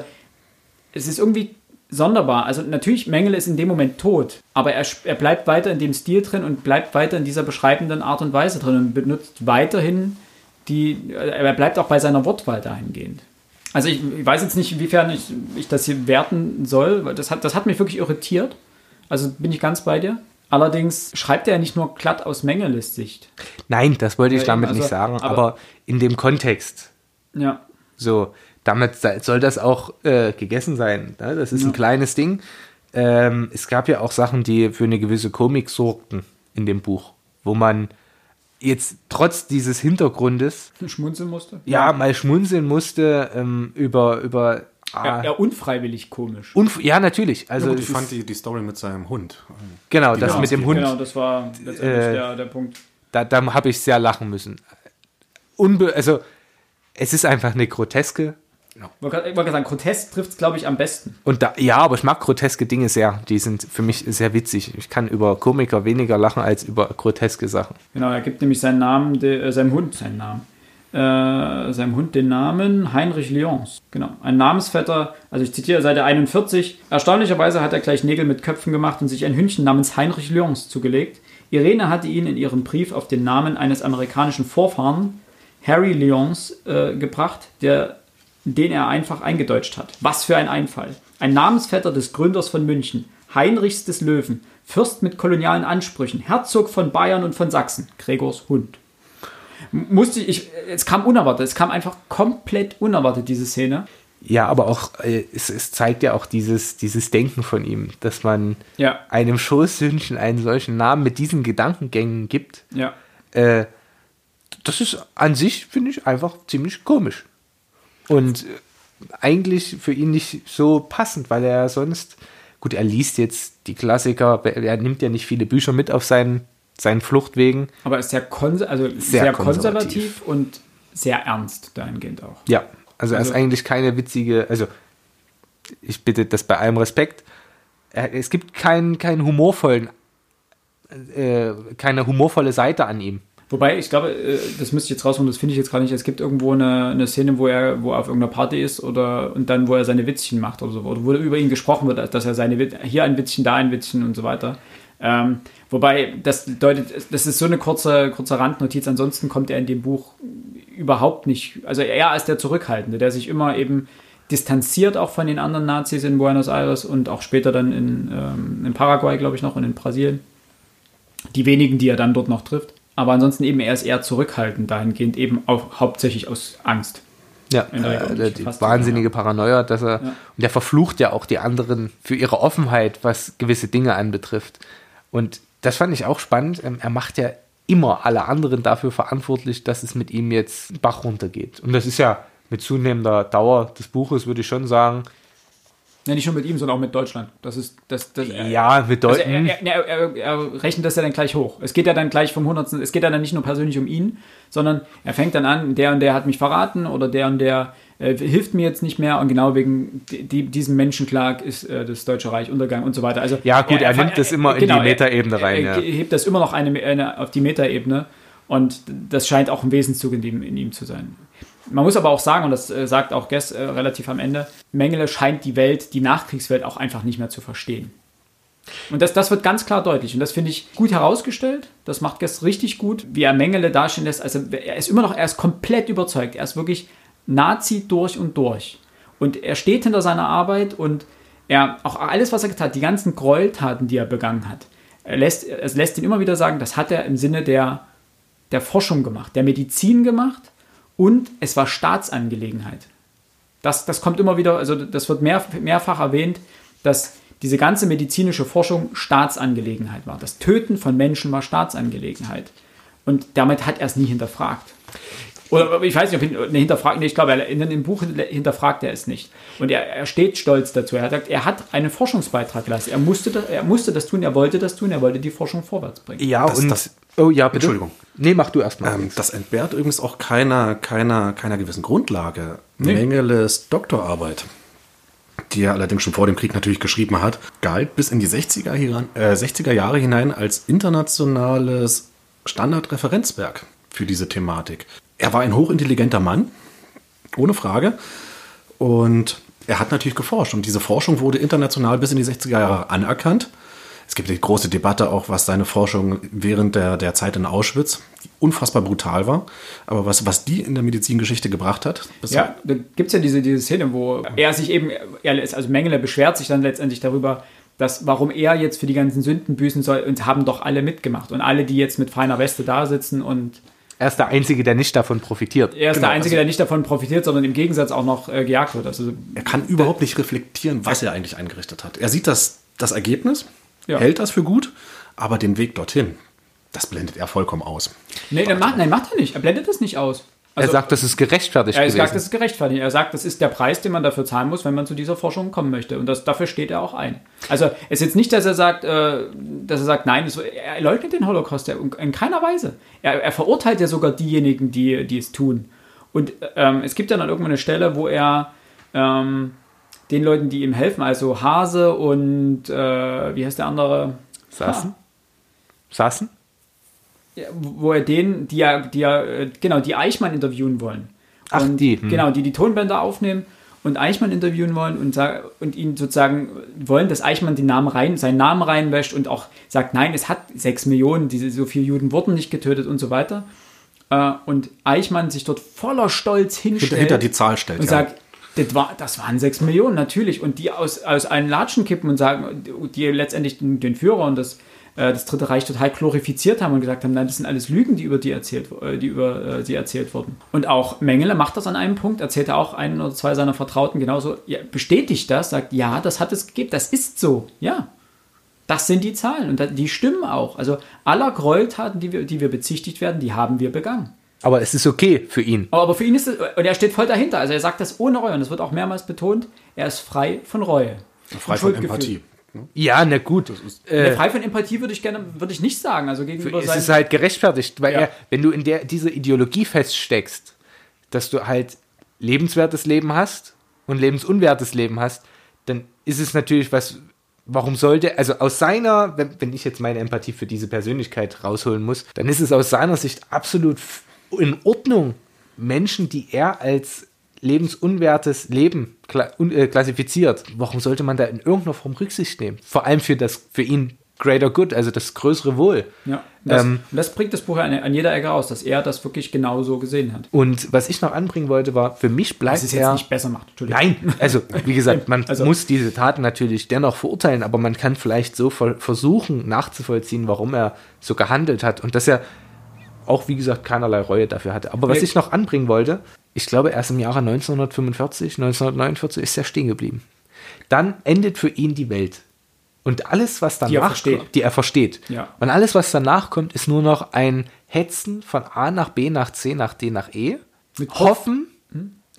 [SPEAKER 1] es ist irgendwie sonderbar. Also natürlich, Mengele ist in dem Moment tot, aber er, er bleibt weiter in dem Stil drin und bleibt weiter in dieser beschreibenden Art und Weise drin und benutzt weiterhin die, er bleibt auch bei seiner Wortwahl dahingehend. Also ich, ich weiß jetzt nicht, inwiefern ich, ich das hier werten soll, weil das hat, das hat mich wirklich irritiert. Also bin ich ganz bei dir. Allerdings schreibt er ja nicht nur glatt aus Mengeles Sicht.
[SPEAKER 3] Nein, das wollte ich
[SPEAKER 1] Ja,
[SPEAKER 3] damit
[SPEAKER 1] eben,
[SPEAKER 3] nicht
[SPEAKER 1] also,
[SPEAKER 3] sagen,
[SPEAKER 1] aber-
[SPEAKER 3] aber, in dem Kontext.
[SPEAKER 1] Ja.
[SPEAKER 3] So, damit soll das auch äh, gegessen sein. Ne? Das ist ein kleines Ding. Ähm, es gab ja auch Sachen, die für eine gewisse Komik sorgten in dem Buch, wo man jetzt trotz dieses Hintergrundes
[SPEAKER 1] Schmunzeln musste.
[SPEAKER 3] ja mal schmunzeln musste ähm, über über ah,
[SPEAKER 1] Ja, ja, unfreiwillig komisch.
[SPEAKER 3] Unf ja natürlich. Also
[SPEAKER 2] Ja, gut, ich fand die, die Story mit seinem Hund.
[SPEAKER 3] genau
[SPEAKER 2] die
[SPEAKER 3] das
[SPEAKER 2] da
[SPEAKER 3] mit dem. Hund.
[SPEAKER 1] Genau, das war letztendlich
[SPEAKER 3] Äh,
[SPEAKER 1] der, der Punkt.
[SPEAKER 3] da, da habe ich sehr lachen müssen. Unbe also es ist einfach eine groteske
[SPEAKER 1] Ich wollte gerade- ich wollte gerade sagen, grotesk trifft es, glaube ich, am besten.
[SPEAKER 3] Und da, ja, aber ich mag groteske Dinge sehr. Die sind für mich sehr witzig. Ich kann über Komiker weniger lachen als über groteske Sachen.
[SPEAKER 1] Genau, er gibt nämlich seinen Namen, de, äh, seinem Hund seinen Namen. Äh, seinem Hund den Namen Heinrich Lyons. Genau, ein Namensvetter, also ich zitiere Seite 41. Erstaunlicherweise hat er gleich Nägel mit Köpfen gemacht und sich ein Hündchen namens Heinrich Lyons zugelegt. Irene hatte ihn in ihrem Brief auf den Namen eines amerikanischen Vorfahren, Harry Lyons, äh, gebracht, der, den er einfach eingedeutscht hat. Was für ein Einfall. Ein Namensvetter des Gründers von München, Heinrichs des Löwen, Fürst mit kolonialen Ansprüchen, Herzog von Bayern und von Sachsen, Gregors Hund. Musste ich, ich, es kam unerwartet, es kam einfach komplett unerwartet, diese Szene.
[SPEAKER 3] Ja, aber auch, äh, es, es zeigt ja auch dieses, dieses Denken von ihm, dass man
[SPEAKER 1] Ja.
[SPEAKER 3] einem Schoßhündchen einen solchen Namen mit diesen Gedankengängen gibt.
[SPEAKER 1] Ja.
[SPEAKER 3] Äh, das ist an sich, finde ich, einfach ziemlich komisch. Und eigentlich für ihn nicht so passend, weil er sonst, gut, er liest jetzt die Klassiker, er nimmt ja nicht viele Bücher mit auf seinen, seinen Fluchtwegen.
[SPEAKER 1] Aber er ist sehr, konser also sehr,
[SPEAKER 3] Sehr
[SPEAKER 1] konservativ. und sehr ernst dahingehend auch.
[SPEAKER 3] Ja, also er
[SPEAKER 1] Also-
[SPEAKER 3] ist eigentlich keine witzige, also ich bitte das bei allem Respekt. Er, es gibt keinen, keinen humorvollen, äh, keine humorvolle Seite an ihm.
[SPEAKER 1] Wobei, ich glaube, äh, das müsste ich jetzt rausholen, das finde ich jetzt gerade nicht. Es gibt irgendwo eine, eine Szene, wo er, wo er auf irgendeiner Party ist oder und dann, wo er seine Witzchen macht oder so, oder wo über ihn gesprochen wird, dass er seine hier ein Witzchen, da ein Witzchen und so weiter. Ähm, wobei, das deutet, das ist so eine kurze, kurze Randnotiz, ansonsten kommt er in dem Buch überhaupt nicht, also er als der Zurückhaltende, der sich immer eben distanziert auch von den anderen Nazis in Buenos Aires und auch später dann in, ähm, in Paraguay, glaube ich, noch und in Brasilien die wenigen, die er dann dort noch trifft. Aber ansonsten eben, er ist eher zurückhaltend, dahingehend eben auch hauptsächlich aus Angst.
[SPEAKER 3] Ja, äh, die wahnsinnige Paranoia, dass er,
[SPEAKER 1] Ja.
[SPEAKER 3] und der verflucht ja auch die anderen für ihre Offenheit, was gewisse Dinge anbetrifft. Und das fand ich auch spannend. Ähm, Er macht ja immer alle anderen dafür verantwortlich, dass es mit ihm jetzt Bach runtergeht. Und das ist ja mit zunehmender Dauer des Buches würde ich schon sagen,
[SPEAKER 1] Ja, nicht nur mit ihm, sondern auch mit Deutschland. Das ist, das, das,
[SPEAKER 3] ja, mit
[SPEAKER 1] Also
[SPEAKER 3] Deuten.
[SPEAKER 1] er, er, er, er rechnet das ja dann gleich hoch. Es geht ja dann gleich vom Hundertsten, es geht ja dann nicht nur persönlich um ihn, sondern er fängt dann an, der und der hat mich verraten oder der und der äh, hilft mir jetzt nicht mehr und genau wegen die, die, diesem Menschenklag ist äh, das Deutsche Reich Untergang und so weiter. Also
[SPEAKER 3] Ja, gut, er nimmt das immer in die
[SPEAKER 1] er-
[SPEAKER 3] Metaebene rein,
[SPEAKER 1] Er,
[SPEAKER 3] ja.
[SPEAKER 1] hebt das immer noch eine, eine, auf die Metaebene und das scheint auch ein Wesenszug in, dem, in ihm zu sein. Man muss aber auch sagen, und das äh, sagt auch Guess äh, relativ am Ende, Mengele scheint die Welt, die Nachkriegswelt auch einfach nicht mehr zu verstehen. Und das, das wird ganz klar deutlich. Und das finde ich gut herausgestellt. Das macht Guess richtig gut, wie er Mengele dastehen lässt. Also er ist immer noch, er ist komplett überzeugt. Er ist wirklich Nazi durch und durch. Und er steht hinter seiner Arbeit und er, auch alles, was er getan hat, die ganzen Gräueltaten, die er begangen hat, er lässt, es lässt ihn immer wieder sagen, das hat er im Sinne der, der Forschung gemacht, der Medizin gemacht und es war Staatsangelegenheit. Das, das kommt immer wieder, also das wird mehr, mehrfach erwähnt, dass diese ganze medizinische Forschung Staatsangelegenheit war. Das Töten von Menschen war Staatsangelegenheit. Und damit hat er es nie hinterfragt. Oder ich weiß nicht, ob ihn ne, hinterfragt, nee, ich glaube, er- in dem Buch hinterfragt er es nicht. Und er, er steht stolz dazu. Er sagt, er hat einen Forschungsbeitrag gelassen. Er musste, das, er musste das tun, er wollte das tun, er wollte die Forschung vorwärts bringen.
[SPEAKER 3] Ja,
[SPEAKER 2] Das-
[SPEAKER 3] und.
[SPEAKER 2] das-
[SPEAKER 3] oh ja, bitte.
[SPEAKER 2] Entschuldigung.
[SPEAKER 3] Nee, mach du erst mal.
[SPEAKER 2] Ähm, das entbehrt übrigens auch keiner, keiner, keiner gewissen Grundlage.
[SPEAKER 1] Nee.
[SPEAKER 2] Mengeles Doktorarbeit, die er allerdings schon vor dem Krieg natürlich geschrieben hat, galt bis in die 60er, hinein, äh, 60er Jahre hinein als internationales Standardreferenzwerk für diese Thematik. Er war ein hochintelligenter Mann, ohne Frage. Und er hat natürlich geforscht. Und diese Forschung wurde international bis in die 60er Jahre anerkannt. Es gibt die große Debatte auch, was seine Forschung während der, der Zeit in Auschwitz, die unfassbar brutal war, aber was, was die in der Medizingeschichte gebracht hat.
[SPEAKER 1] Ja, da gibt es ja diese, diese Szene, wo er sich eben, er ist, also Mengele beschwert sich dann letztendlich darüber, dass, warum er jetzt für die ganzen Sünden büßen soll und haben doch alle mitgemacht. Und alle, die jetzt mit feiner Weste da sitzen und
[SPEAKER 3] er ist der Einzige, der nicht davon profitiert.
[SPEAKER 1] er ist
[SPEAKER 2] Genau,
[SPEAKER 1] der Einzige,
[SPEAKER 2] also-
[SPEAKER 1] der nicht davon profitiert, sondern im Gegensatz auch noch äh, gejagt wird. Also
[SPEAKER 2] Er kann überhaupt nicht reflektieren, was er eigentlich eingerichtet hat. Er sieht das, das Ergebnis,
[SPEAKER 1] Ja.
[SPEAKER 2] hält das für gut, aber den Weg dorthin, das blendet er vollkommen aus.
[SPEAKER 1] Nee, der macht, nein, macht er nicht. Er blendet das nicht aus. Also,
[SPEAKER 3] er sagt, das ist gerechtfertigt
[SPEAKER 1] er
[SPEAKER 3] gewesen.
[SPEAKER 1] sagt, das ist gerechtfertigt. Er sagt, das ist der Preis, den man dafür zahlen muss, wenn man zu dieser Forschung kommen möchte. Und das, dafür steht er auch ein. Also es ist jetzt nicht, dass er sagt, äh, dass er sagt, nein, es, er leugnet den Holocaust in keiner Weise. Er, er verurteilt ja sogar diejenigen, die, die es tun. Und ähm, es gibt ja dann irgendwann eine Stelle, wo er ähm, den Leuten, die ihm helfen, also Hase und äh, wie heißt der andere?
[SPEAKER 3] Sassen? Sassen?
[SPEAKER 1] Ja, wo er den, die ja, die ja, äh, genau, die Eichmann interviewen wollen.
[SPEAKER 3] Ach,
[SPEAKER 1] und,
[SPEAKER 3] die, hm.
[SPEAKER 1] Genau, die die Tonbänder aufnehmen und Eichmann interviewen wollen und, und ihn sozusagen wollen, dass Eichmann den Namen rein, seinen Namen reinwäscht und auch sagt, nein, es hat sechs Millionen, diese, so viele Juden wurden nicht getötet und so weiter. Äh, und Eichmann sich dort voller Stolz
[SPEAKER 2] Hinter,
[SPEAKER 1] hinstellt
[SPEAKER 2] hinter die Zahl stellt.
[SPEAKER 1] und sagt, das, war, das waren sechs Millionen, natürlich. Und die aus, aus allen Latschen kippen und sagen, die letztendlich den, den Führer und das, äh, das Dritte Reich total glorifiziert haben und gesagt haben, nein, das sind alles Lügen, die über die erzählt, äh, die über äh, sie erzählt wurden. Und auch Mengele macht das an einem Punkt, erzählt er auch einen oder zwei seiner Vertrauten genauso, ja, bestätigt das, sagt, ja, das hat es gegeben, das ist so, ja. Das sind die Zahlen und die stimmen auch. Also aller Gräueltaten, die wir, die wir bezichtigt werden, die haben wir begangen.
[SPEAKER 3] Aber es ist okay für ihn.
[SPEAKER 1] Aber für ihn ist es, und er steht voll dahinter. Also er sagt das ohne Reue und das wird auch mehrmals betont. Er ist frei von Reue.
[SPEAKER 2] frei von
[SPEAKER 1] Schuldgefühl.
[SPEAKER 2] Empathie.
[SPEAKER 3] Ja, na gut.
[SPEAKER 1] Nee,
[SPEAKER 3] Äh,
[SPEAKER 1] frei von Empathie würde ich gerne, würde ich nicht sagen. Also gegenüber
[SPEAKER 3] es
[SPEAKER 1] seinen,
[SPEAKER 3] ist halt gerechtfertigt, weil
[SPEAKER 1] Ja.
[SPEAKER 3] er, wenn du in der, dieser Ideologie feststeckst, dass du halt lebenswertes Leben hast und lebensunwertes Leben hast, dann ist es natürlich was, warum sollte, also aus seiner, wenn, wenn ich jetzt meine Empathie für diese Persönlichkeit rausholen muss, dann ist es aus seiner Sicht absolut in Ordnung, Menschen, die er als lebensunwertes Leben äh, klassifiziert, warum sollte man da in irgendeiner Form Rücksicht nehmen? Vor allem für das, für ihn greater good, also das größere Wohl.
[SPEAKER 1] ja, das,
[SPEAKER 3] ähm,
[SPEAKER 1] das bringt das Buch an, an jeder Ecke aus, dass er das wirklich genau so gesehen hat.
[SPEAKER 3] Und was ich noch anbringen wollte, war, für mich bleibt
[SPEAKER 1] Was es jetzt
[SPEAKER 3] er.
[SPEAKER 1] nicht besser macht. Entschuldigung.
[SPEAKER 3] Nein, also wie gesagt, man <laughs>
[SPEAKER 1] Also-
[SPEAKER 3] muss diese Taten natürlich dennoch verurteilen, aber man kann vielleicht so ver versuchen nachzuvollziehen, warum er so gehandelt hat und dass er auch, wie gesagt, keinerlei Reue dafür hatte. Aber was ich noch anbringen wollte, ich glaube, erst im Jahre 1945, 1949 ist er stehen geblieben. Dann endet für ihn die Welt. Und alles, was danach
[SPEAKER 1] Die er versteht.
[SPEAKER 3] kommt, die er versteht.
[SPEAKER 1] Ja.
[SPEAKER 3] Und alles, was danach kommt, ist nur noch ein Hetzen von A nach B nach C nach D nach E.
[SPEAKER 1] Mit
[SPEAKER 3] Hoffen,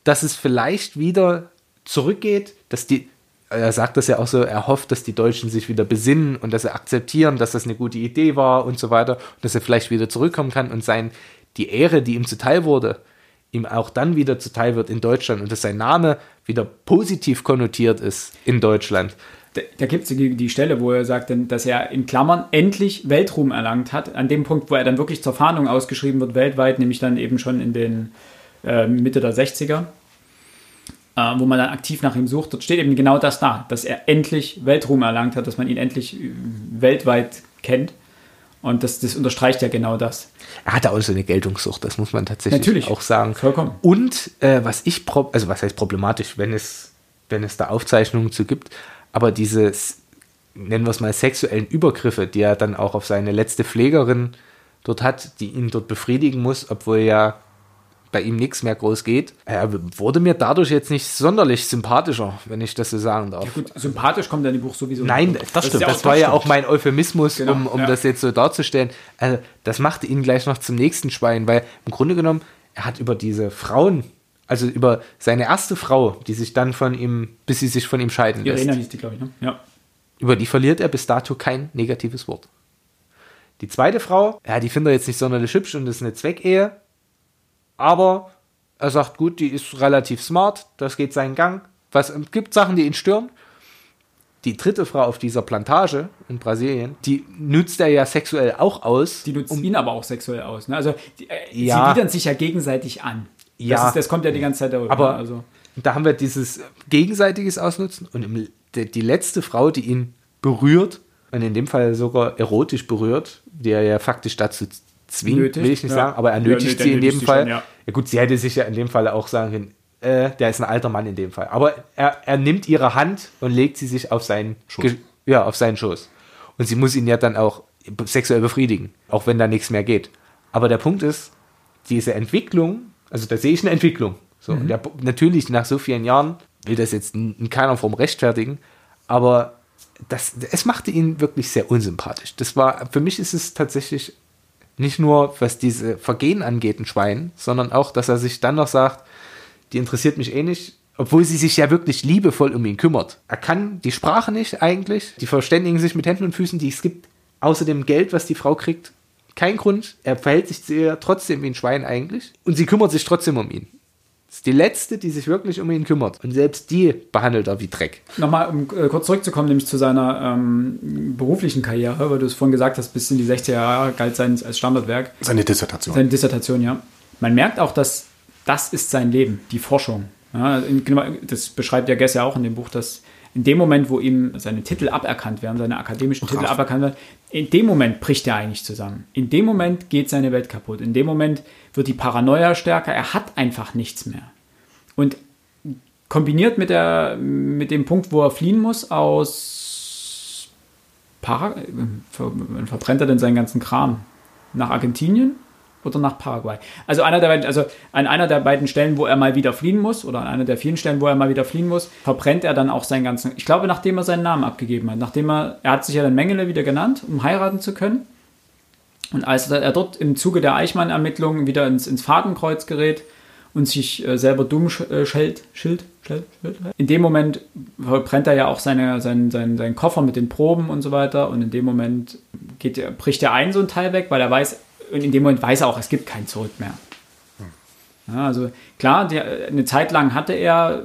[SPEAKER 3] dass es vielleicht wieder zurückgeht, dass die, er sagt das ja auch so, er hofft, dass die Deutschen sich wieder besinnen und dass sie akzeptieren, dass das eine gute Idee war und so weiter, und dass er vielleicht wieder zurückkommen kann und sein, die Ehre, die ihm zuteil wurde, ihm auch dann wieder zuteil wird in Deutschland und dass sein Name wieder positiv konnotiert ist in Deutschland.
[SPEAKER 1] Da, da gibt es die, die Stelle, wo er sagt, dass er in Klammern endlich Weltruhm erlangt hat. An dem Punkt, wo er dann wirklich zur Fahndung ausgeschrieben wird, weltweit, nämlich dann eben schon in den äh, Mitte der 60er, äh, wo man dann aktiv nach ihm sucht. Dort steht eben genau das da, dass er endlich Weltruhm erlangt hat, dass man ihn endlich äh, weltweit kennt. Und das, das unterstreicht ja genau das.
[SPEAKER 3] Er hatte auch so eine Geltungssucht, das muss man tatsächlich
[SPEAKER 1] Natürlich.
[SPEAKER 3] auch sagen.
[SPEAKER 1] Vollkommen.
[SPEAKER 3] Und äh, was ich, also was heißt problematisch, wenn es, wenn es da Aufzeichnungen zu gibt, aber diese, nennen wir es mal, sexuellen Übergriffe, die er dann auch auf seine letzte Pflegerin dort hat, die ihn dort befriedigen muss, obwohl ja bei ihm nichts mehr groß geht, er wurde mir dadurch jetzt nicht sonderlich sympathischer, wenn ich das so sagen darf.
[SPEAKER 1] Gut, sympathisch kommt in dem Buch sowieso.
[SPEAKER 3] Nein,
[SPEAKER 1] nicht.
[SPEAKER 3] das,
[SPEAKER 1] ist
[SPEAKER 3] stimmt.
[SPEAKER 1] ja
[SPEAKER 3] das war ja auch mein Euphemismus,
[SPEAKER 1] Genau,
[SPEAKER 3] um, um
[SPEAKER 1] ja.
[SPEAKER 3] das jetzt so darzustellen. Also, das machte ihn gleich noch zum nächsten Schwein, weil im Grunde genommen, er hat über diese Frauen, also über seine erste Frau, die sich dann von ihm, bis sie sich von ihm scheiden lässt,
[SPEAKER 1] Irena hieß die, glaube ich, ne? Ja.
[SPEAKER 3] über die verliert er bis dato kein negatives Wort. Die zweite Frau, ja, die findet er jetzt nicht sonderlich hübsch und das ist eine Zweckehe, aber er sagt, gut, die ist relativ smart, das geht seinen Gang. Was es gibt Sachen, die ihn stören. Die dritte Frau auf dieser Plantage in Brasilien, die nutzt er ja sexuell auch aus.
[SPEAKER 1] Die nutzt ihn aber auch sexuell aus. Ne? Also die, äh,
[SPEAKER 3] Ja.
[SPEAKER 1] sie widern sich ja gegenseitig an.
[SPEAKER 3] Ja.
[SPEAKER 1] Das, ist, das kommt ja die ganze Zeit darüber.
[SPEAKER 3] Aber
[SPEAKER 1] ne? also,
[SPEAKER 3] da haben wir dieses gegenseitiges Ausnutzen und im, die, die letzte Frau, die ihn berührt und in dem Fall sogar erotisch berührt, die er ja faktisch dazu zwingt,
[SPEAKER 1] Nötigt,
[SPEAKER 3] will ich nicht
[SPEAKER 1] ja.
[SPEAKER 3] sagen, aber er
[SPEAKER 1] Ja,
[SPEAKER 3] nötigt
[SPEAKER 1] nee,
[SPEAKER 3] sie in dem Fall.
[SPEAKER 1] schon, ja.
[SPEAKER 3] ja gut, sie hätte sich ja in dem Fall auch sagen können, äh, der ist ein alter Mann in dem Fall. Aber er, er nimmt ihre Hand und legt sie sich auf seinen Ge- Ja, auf seinen Schoß. Und sie muss ihn ja dann auch sexuell befriedigen, auch wenn da nichts mehr geht. Aber der Punkt ist, diese Entwicklung, also da sehe ich eine Entwicklung. So, und der, natürlich nach so vielen Jahren will das jetzt in in keiner Form rechtfertigen, aber das, es machte ihn wirklich sehr unsympathisch. Das war, für mich ist es tatsächlich nicht nur, was diese Vergehen angeht, ein Schwein, sondern auch, dass er sich dann noch sagt, die interessiert mich eh nicht, obwohl sie sich ja wirklich liebevoll um ihn kümmert. Er kann die Sprache nicht eigentlich, die verständigen sich mit Händen und Füßen, die es gibt, außer dem Geld, was die Frau kriegt. Kein Grund, er verhält sich zu ihr trotzdem wie ein Schwein eigentlich und sie kümmert sich trotzdem um ihn. Ist die letzte, die sich wirklich um ihn kümmert. Und selbst die behandelt er wie Dreck.
[SPEAKER 1] Nochmal, um äh, kurz zurückzukommen, nämlich zu seiner ähm, beruflichen Karriere, weil du es vorhin gesagt hast, bis in die 60er Jahre galt sein als Standardwerk.
[SPEAKER 2] Seine Dissertation.
[SPEAKER 1] Seine Dissertation, ja. Man merkt auch, dass das ist sein Leben, die Forschung. Ja, in- genau, das beschreibt ja Gess ja auch in dem Buch, dass in dem Moment, wo ihm seine Titel aberkannt werden, seine akademischen Titel aberkannt werden, in dem Moment bricht er eigentlich zusammen. In dem Moment geht seine Welt kaputt. In dem Moment wird die Paranoia stärker. Er hat einfach nichts mehr. Und kombiniert mit, der, mit dem Punkt, wo er fliehen muss aus Para wann verbrennt er denn seinen ganzen Kram? Nach Argentinien oder nach Paraguay? Also, einer der beiden, also an einer der beiden Stellen, wo er mal wieder fliehen muss, oder an einer der vielen Stellen, wo er mal wieder fliehen muss, verbrennt er dann auch seinen ganzen. Ich glaube, nachdem er seinen Namen abgegeben hat, nachdem er, er hat sich ja dann Mengele wieder genannt, um heiraten zu können. Und als er dort im Zuge der Eichmann-Ermittlungen wieder ins, ins Fadenkreuz gerät und sich äh, selber dumm sch äh, schellt, schild, schild, schild, in dem Moment verbrennt er ja auch seine, seinen, seinen, seinen Koffer mit den Proben und so weiter. Und in dem Moment geht bricht er ein so ein Teil weg, weil er weiß, und in dem Moment weiß er auch, es gibt kein Zurück mehr. Ja, also klar, der, eine Zeit lang hatte er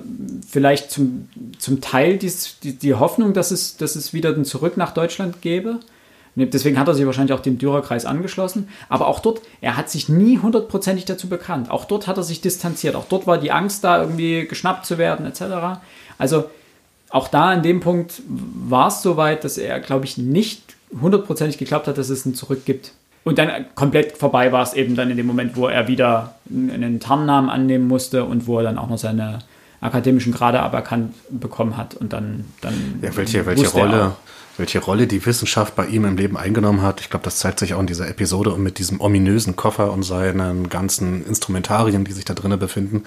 [SPEAKER 1] vielleicht zum, zum Teil dies, die, die Hoffnung, dass es, dass es wieder ein Zurück nach Deutschland gäbe. Deswegen hat er sich wahrscheinlich auch dem Dürerkreis angeschlossen. Aber auch dort, er hat sich nie hundertprozentig dazu bekannt. Auch dort hat er sich distanziert. Auch dort war die Angst da, irgendwie geschnappt zu werden, etc. Also auch da an dem Punkt war es soweit, dass er, glaube ich, nicht hundertprozentig geglaubt hat, dass es ein Zurück gibt. Und dann komplett vorbei war es eben dann in dem Moment, wo er wieder einen Tarnnamen annehmen musste und wo er dann auch noch seine akademischen Grade aberkannt bekommen hat. Und dann, dann
[SPEAKER 2] Ja, welche, welche Rolle, welche Rolle die Wissenschaft bei ihm im Leben eingenommen hat. Ich glaube, das zeigt sich auch in dieser Episode und mit diesem ominösen Koffer und seinen ganzen Instrumentarien, die sich da drinnen befinden,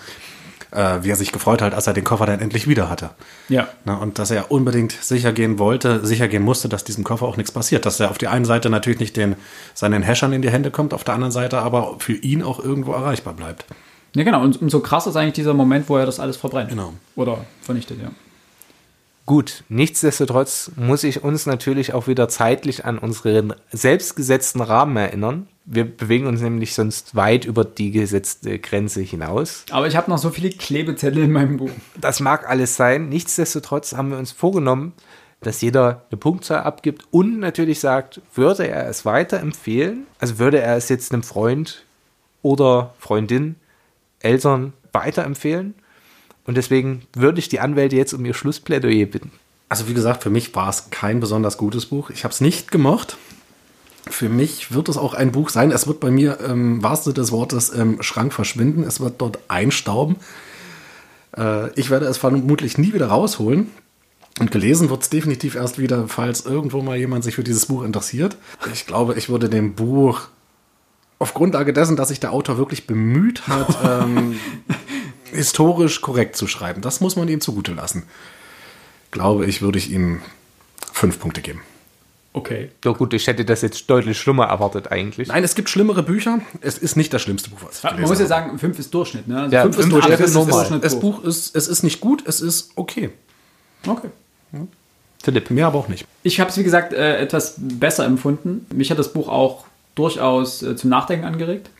[SPEAKER 2] äh, wie er sich gefreut hat, als er den Koffer dann endlich wieder hatte.
[SPEAKER 1] Ja.
[SPEAKER 2] Na, und dass er unbedingt sicher gehen wollte, sicher gehen musste, dass diesem Koffer auch nichts passiert. Dass er auf die einen Seite natürlich nicht den, seinen Häschern in die Hände kommt, auf der anderen Seite aber für ihn auch irgendwo erreichbar bleibt.
[SPEAKER 1] Ja, genau. Und umso krasser ist eigentlich dieser Moment, wo er das alles verbrennt.
[SPEAKER 2] Genau.
[SPEAKER 1] Oder vernichtet, ja.
[SPEAKER 3] Gut, nichtsdestotrotz muss ich uns natürlich auch wieder zeitlich an unseren selbstgesetzten Rahmen erinnern. Wir bewegen uns nämlich sonst weit über die gesetzte Grenze hinaus.
[SPEAKER 1] Aber ich habe noch so viele Klebezettel in meinem Buch.
[SPEAKER 3] Das mag alles sein. Nichtsdestotrotz haben wir uns vorgenommen, dass jeder eine Punktzahl abgibt und natürlich sagt, würde er es weiterempfehlen, also würde er es jetzt einem Freund oder Freundin, Eltern weiterempfehlen. Und deswegen würde ich die Anwälte jetzt um ihr Schlussplädoyer bitten.
[SPEAKER 2] Also wie gesagt, für mich war es kein besonders gutes Buch. Ich habe es nicht gemocht. Für mich wird es auch ein Buch sein. Es wird bei mir im wahrsten Sinne des Wortes im Schrank verschwinden. Es wird dort einstauben. Äh, ich werde es vermutlich nie wieder rausholen. Und gelesen wird es definitiv erst wieder, falls irgendwo mal jemand sich für dieses Buch interessiert. Ich glaube, ich würde dem Buch auf Grundlage dessen, dass sich der Autor wirklich bemüht hat, <laughs> ähm, historisch korrekt zu schreiben, das muss man ihm zugute lassen. Glaube ich, würde ich ihm fünf Punkte geben.
[SPEAKER 1] Okay.
[SPEAKER 3] Ja gut, ich hätte das jetzt deutlich schlimmer erwartet eigentlich.
[SPEAKER 2] Nein, es gibt schlimmere Bücher. Es ist nicht das schlimmste Buch, was ich
[SPEAKER 1] Man muss ja
[SPEAKER 2] habe.
[SPEAKER 1] sagen, 5 ist Durchschnitt, ne? Also
[SPEAKER 3] Ja,
[SPEAKER 1] fünf
[SPEAKER 3] fünf
[SPEAKER 1] Durchschnitt,
[SPEAKER 3] ist
[SPEAKER 1] ist
[SPEAKER 3] normal.
[SPEAKER 1] Durchschnitt
[SPEAKER 2] Das Buch ist, es ist nicht gut, es ist okay.
[SPEAKER 1] Okay.
[SPEAKER 3] Philipp.
[SPEAKER 2] Mehr aber auch nicht.
[SPEAKER 1] Ich habe es, wie gesagt, äh, etwas besser empfunden. Mich hat das Buch auch durchaus äh, zum Nachdenken angeregt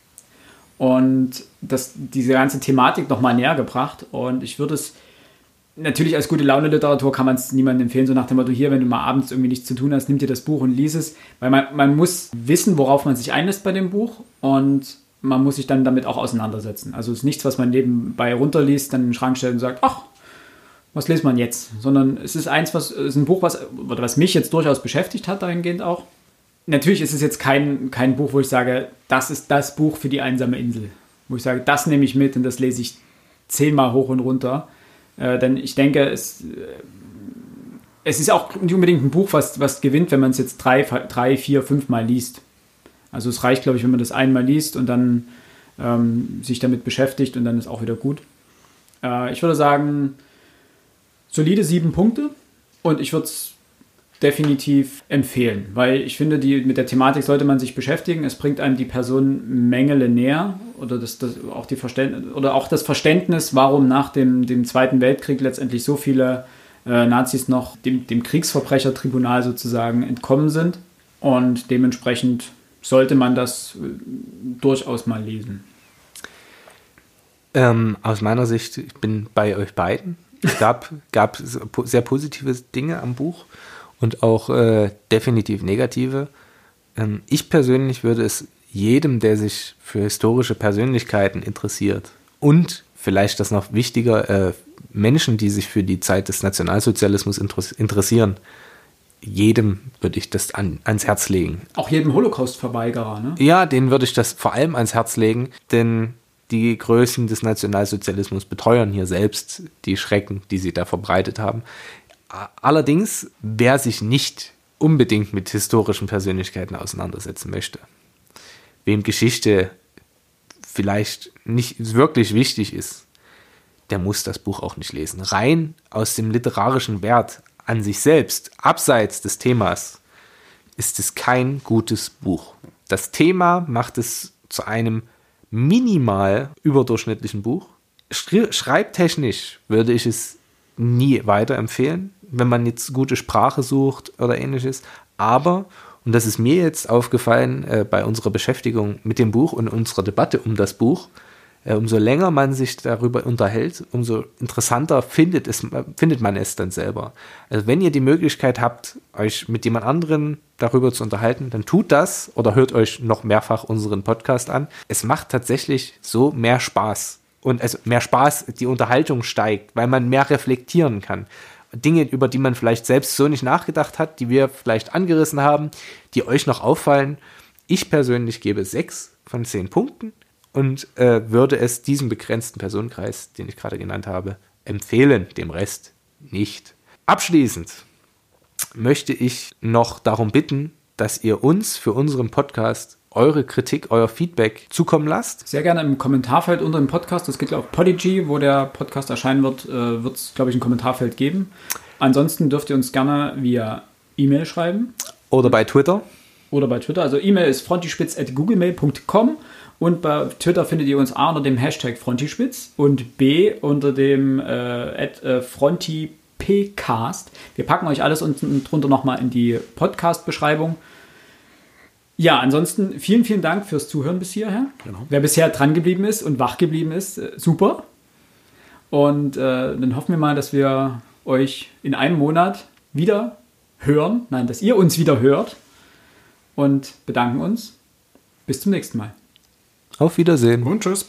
[SPEAKER 1] und das, diese ganze Thematik nochmal näher gebracht. Und ich würde es natürlich als gute Laune-Literatur kann man es niemandem empfehlen, so nach dem Motto, hier, wenn du mal abends irgendwie nichts zu tun hast, nimm dir das Buch und lies es. Weil man, man muss wissen, worauf man sich einlässt bei dem Buch und man muss sich dann damit auch auseinandersetzen. Also es ist nichts, was man nebenbei runterliest, dann in den Schrank stellt und sagt, ach, was liest man jetzt? Sondern es ist eins, was ist ein Buch, was, oder was mich jetzt durchaus beschäftigt hat, dahingehend auch. Natürlich ist es jetzt kein, kein Buch, wo ich sage, das ist das Buch für die einsame Insel. Wo ich sage, das nehme ich mit und das lese ich zehnmal hoch und runter. Äh, denn ich denke, es, äh, es ist auch nicht unbedingt ein Buch, was, was gewinnt, wenn man es jetzt drei, drei, vier, fünf Mal liest. Also es reicht, glaube ich, wenn man das einmal liest und dann ähm, sich damit beschäftigt und dann ist auch wieder gut. Äh, ich würde sagen, solide sieben Punkte und ich würde es definitiv empfehlen, weil ich finde, die, mit der Thematik sollte man sich beschäftigen. Es bringt einem die Person Mengele näher oder, das, das, auch, die oder auch das Verständnis, warum nach dem, dem Zweiten Weltkrieg letztendlich so viele äh, Nazis noch dem, dem Kriegsverbrechertribunal sozusagen entkommen sind. Und dementsprechend sollte man das äh, durchaus mal lesen.
[SPEAKER 3] Ähm, aus meiner Sicht, ich bin bei euch beiden. Es gab, gab sehr positive Dinge am Buch und auch äh, definitiv negative. Ähm, ich persönlich würde es jedem, der sich für historische Persönlichkeiten interessiert und vielleicht das noch wichtiger, äh, Menschen, die sich für die Zeit des Nationalsozialismus interessieren, jedem würde ich das an, ans Herz legen.
[SPEAKER 1] Auch jedem Holocaust-Verweigerer, ne?
[SPEAKER 3] Ja, denen würde ich das vor allem ans Herz legen, denn die Größen des Nationalsozialismus beteuern hier selbst die Schrecken, die sie da verbreitet haben. Allerdings, wer sich nicht unbedingt mit historischen Persönlichkeiten auseinandersetzen möchte, wem Geschichte vielleicht nicht wirklich wichtig ist, der muss das Buch auch nicht lesen. Rein aus dem literarischen Wert an sich selbst, abseits des Themas, ist es kein gutes Buch. Das Thema macht es zu einem minimal überdurchschnittlichen Buch. Schreibtechnisch würde ich es nie weiterempfehlen, wenn man jetzt gute Sprache sucht oder ähnliches. Aber, und das ist mir jetzt aufgefallen äh, bei unserer Beschäftigung mit dem Buch und unserer Debatte um das Buch, äh, umso länger man sich darüber unterhält, umso interessanter findet, es, findet man es dann selber. Also wenn ihr die Möglichkeit habt, euch mit jemand anderen darüber zu unterhalten, dann tut das oder hört euch noch mehrfach unseren Podcast an. Es macht tatsächlich so mehr Spaß. Und also mehr Spaß, die Unterhaltung steigt, weil man mehr reflektieren kann. Dinge, über die man vielleicht selbst so nicht nachgedacht hat, die wir vielleicht angerissen haben, die euch noch auffallen. Ich persönlich gebe sechs von zehn Punkten und äh, würde es diesem begrenzten Personenkreis, den ich gerade genannt habe, empfehlen, dem Rest nicht. Abschließend möchte ich noch darum bitten, dass ihr uns für unseren Podcast eure Kritik, euer Feedback zukommen lasst.
[SPEAKER 1] Sehr gerne im Kommentarfeld unter dem Podcast. Das geht auf Podigy, wo der Podcast erscheinen wird, äh, wird es, glaube ich, ein Kommentarfeld geben. Ansonsten dürft ihr uns gerne via E-Mail schreiben.
[SPEAKER 3] Oder bei Twitter.
[SPEAKER 1] oder bei Twitter. Also E-Mail ist frontispitz.googlemail.com und bei Twitter findet ihr uns A unter dem Hashtag Frontispitz und B unter dem äh, äh, FrontiPcast. Wir packen euch alles unten drunter nochmal in die Podcast-Beschreibung. Ja, ansonsten vielen, vielen Dank fürs Zuhören bis hierher.
[SPEAKER 2] Genau.
[SPEAKER 1] Wer bisher dran geblieben ist und wach geblieben ist, äh, super. Und äh, dann hoffen wir mal, dass wir euch in einem Monat wieder hören. Nein, dass ihr uns wieder hört. Und bedanken uns. Bis zum nächsten Mal.
[SPEAKER 3] Auf Wiedersehen.
[SPEAKER 2] Und tschüss.